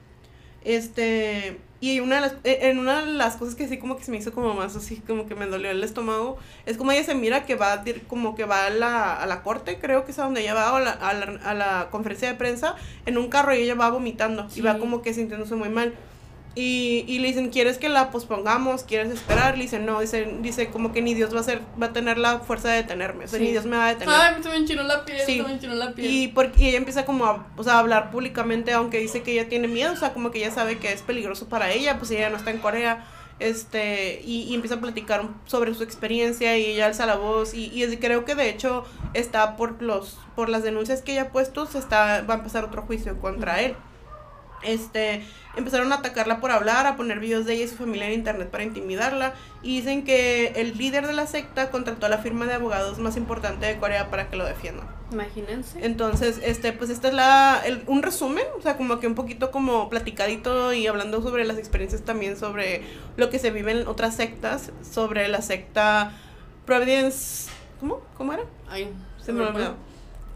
Este, y una de las, e, en una de las cosas que sí como que se me hizo como más así, como que me dolió el estómago, es como ella se mira que va, como que va a la, a la corte, creo que es a donde ella va, a la, a la, conferencia de prensa, en un carro y ella va vomitando y va como que sintiéndose muy mal. Y, y, le dicen, ¿quieres que la pospongamos? ¿Quieres esperar? Le dicen, no, dice, dice como que ni Dios va a ser, va a tener la fuerza de detenerme, o sea, ni Dios me va a detener. Ay, se me enchinó la piel, se me enchinó la piel. Y, porque, y ella empieza como a, o sea, a hablar públicamente, aunque dice que ella tiene miedo, o sea, como que ella sabe que es peligroso para ella, pues ella no está en Corea, este, y, y empieza a platicar sobre su experiencia y ella alza la voz, y, y creo que de hecho está por los, por las denuncias que ella ha puesto, se está, va a empezar otro juicio contra él este, empezaron a atacarla por hablar, a poner videos de ella y su familia en internet para intimidarla. Y dicen que el líder de la secta contrató a la firma de abogados más importante de Corea para que lo defiendan. Imagínense. Entonces, este, pues esta es la, un resumen, o sea, como que un poquito como platicadito y hablando sobre las experiencias también sobre lo que se vive en otras sectas, sobre la secta Providence, ¿cómo? ¿Cómo era? Ay, se me olvidó.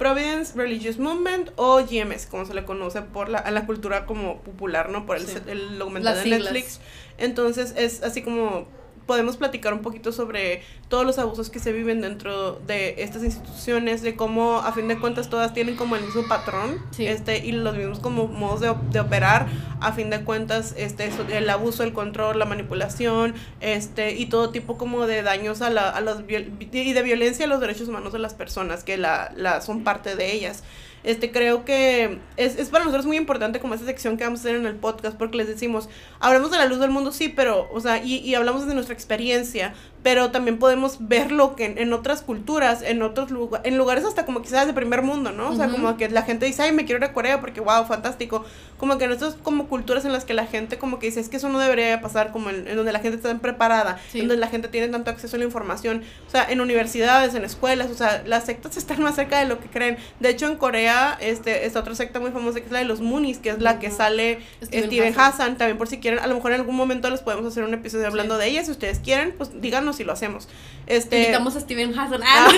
Providence Religious Movement o GMS, como se le conoce por la, la cultura como popular, ¿no? Por el, el documental de Netflix. Entonces es así como podemos platicar un poquito sobre todos los abusos que se viven dentro de estas instituciones, de cómo a fin de cuentas todas tienen como el mismo patrón este, y los mismos como modos de, de, operar, a fin de cuentas este, el abuso, el control, la manipulación este, y todo tipo como de daños a, la, a los, y de violencia a los derechos humanos de las personas que la, la son parte de ellas este, creo que es, es, para nosotros muy importante como esta sección que vamos a hacer en el podcast, porque les decimos, hablamos de la luz del mundo, sí, pero, o sea, y, y hablamos de nuestra experiencia, pero también podemos verlo que en, otras culturas, en otros lugares, en lugares hasta como quizás de primer mundo, ¿no? O sea, como que la gente dice, ay, me quiero ir a Corea porque, wow, fantástico. Como que en estas como culturas en las que la gente como que dice, es que eso no debería pasar, como en, donde la gente está tan preparada, en donde la gente tiene tanto acceso a la información, o sea, en universidades, en escuelas, o sea, las sectas están más cerca de lo que creen. De hecho, en Corea, este, esta otra secta muy famosa que es la de los Moonies, que es la que sale Steven, Hassan. también por si quieren, a lo mejor en algún momento les podemos hacer un episodio hablando de ella, si ustedes quieren, pues díganos si lo hacemos. Este... Invitamos a Steven Hassan. Ah. (laughs)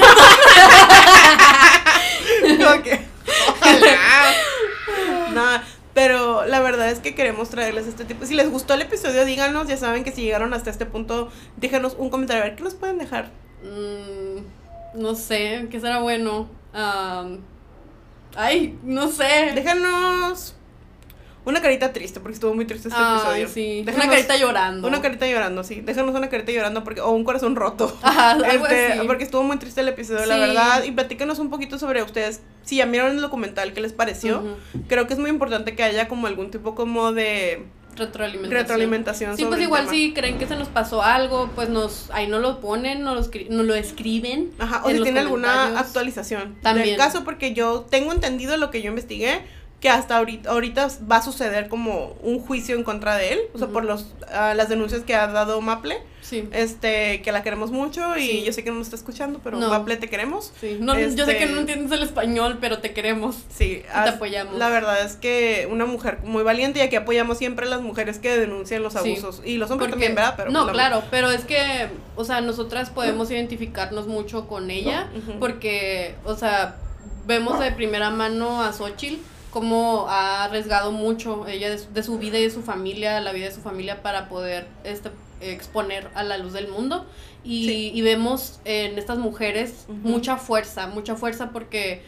Ojalá. pero la verdad es que queremos traerles este tipo. Si les gustó el episodio, díganos. Ya saben que si llegaron hasta este punto, déjanos un comentario. A ver, ¿qué nos pueden dejar? Mm, no sé, ¿qué será bueno? Ay, no sé. Déjanos una carita triste, porque estuvo muy triste este Ay, episodio. sí. Déjanos- Una carita llorando. Una carita llorando, sí. Déjanos una carita llorando porque, o un corazón roto. (laughs) Ajá, algo Este, así. Porque estuvo muy triste el episodio, la Sí. verdad. Y platícanos un poquito sobre ustedes. Si ya vieron el documental, ¿qué les pareció? Creo que es muy importante que haya como algún tipo como de Retroalimentación. retroalimentación. Sí, pues igual si creen que se nos pasó algo, pues nos ahí no lo ponen, nos lo, nos lo escriben. Ajá, o si tiene alguna actualización También. del caso, porque yo tengo entendido lo que yo investigué, que hasta ahorita, ahorita va a suceder como un juicio en contra de él, o sea, por los, ah, las denuncias que ha dado Maple, Sí. este, que la queremos mucho y Sí. yo sé que no nos está escuchando, pero No. Maple te queremos. Sí. No, Yo sé que Este- no entiendes el español, pero te queremos. Sí, te apoyamos. La verdad es que una mujer muy valiente y aquí apoyamos siempre a las mujeres que denuncian los abusos. Y los hombres Porque- también, ¿verdad? Pero no, la- claro, pero es que, o sea, nosotras podemos identificarnos mucho con ella, porque, o sea, vemos de primera mano a Xochitl cómo ha arriesgado mucho ella de, su- de su vida y de su familia, la vida de su familia para poder este, exponer a la luz del mundo. Y, Sí. y vemos en estas mujeres mucha fuerza, mucha fuerza porque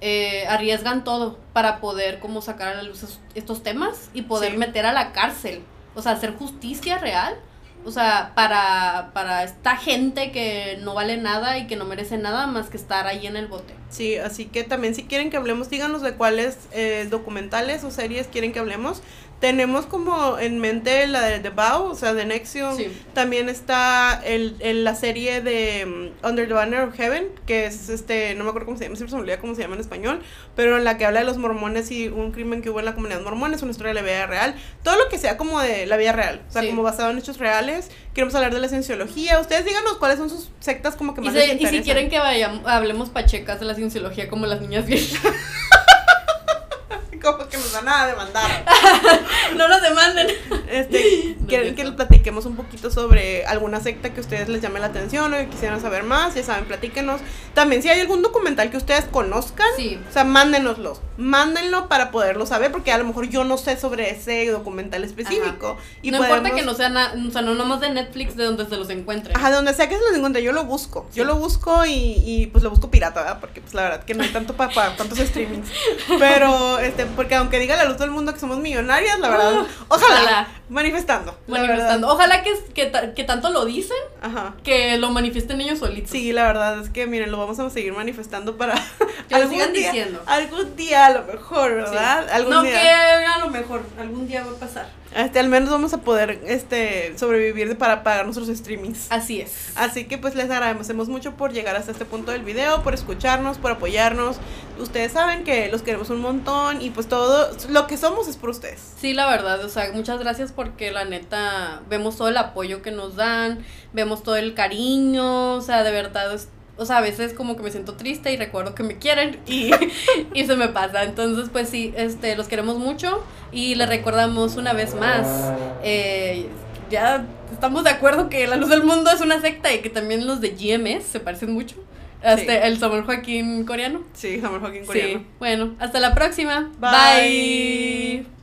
eh, arriesgan todo para poder como sacar a la luz es- estos temas y poder Sí. meter a la cárcel. O sea, hacer justicia real. O sea, para, para esta gente que no vale nada y que no merece nada más que estar ahí en el bote. Sí, así que también si quieren que hablemos, díganos de cuáles eh, documentales o series quieren que hablemos. Tenemos como en mente la de The Vow, o sea, de Nexium. Sí. También está el, el- la serie de mm, Under the Banner of Heaven, que es este, no me acuerdo cómo se llama, siempre se me olvida cómo se llama en español, pero en la que habla de los mormones y un crimen que hubo en la comunidad mormona, es una historia de la vida real. Todo lo que sea como de la vida real, o sea, Sí. como basado en hechos reales. Queremos hablar de la cienciología. Ustedes díganos cuáles son sus sectas como que Y, más se- les y si quieren que vayamos, hablemos pachecas de la cienciología como las niñas bien. (laughs) (laughs) como que nos van a demandar. (laughs) no nos demanden. Este, (laughs) quieren que les platiquemos un poquito sobre alguna secta que a ustedes les llame la atención o que quisieran saber más, ya saben, platíquenos. También si hay algún documental que ustedes conozcan, Sí. o sea, mándenoslo, mándenlo para poderlo saber, porque a lo mejor yo no sé sobre ese documental específico. Y no importa que no sea, na- o sea, no nomás de Netflix de donde se los encuentren. Ajá, de donde sea que se los encuentre, yo lo busco. Yo lo busco y, y, pues lo busco pirata, ¿verdad? Porque pues la verdad que no hay tanto para tantos streamings. Pero, este, porque aunque diga la luz del mundo que somos millonarias, la verdad, Uh, ojalá, ojalá. manifestando. manifestando. Ojalá que, que, que tanto lo dicen Ajá. que lo manifiesten ellos solitos. Sí, la verdad es que miren, lo vamos a seguir manifestando para Que algún sigan día, diciendo. algún día a lo mejor, Sí. ¿verdad? Algún no día. que a lo mejor algún día va a pasar. Este, al menos vamos a poder este sobrevivir para pagar nuestros streamings. Así es. Así que pues les agradecemos mucho por llegar hasta este punto del video, por escucharnos, por apoyarnos. Ustedes saben que los queremos un montón y pues todo lo que somos es por ustedes. Sí, la verdad, o sea, muchas gracias porque la neta vemos todo el apoyo que nos dan, vemos todo el cariño, o sea, de verdad, es- o sea, a veces como que me siento triste y recuerdo que me quieren y, (laughs) y se me pasa. Entonces, pues sí, este, los queremos mucho y les recordamos una vez más, eh, ya estamos de acuerdo que la luz del mundo es una secta y que también los de GMS se parecen mucho. Sí. el Samuel Joaquín coreano. Sí, Samuel Joaquín coreano. Sí. Bueno, hasta la próxima. Bye. Bye.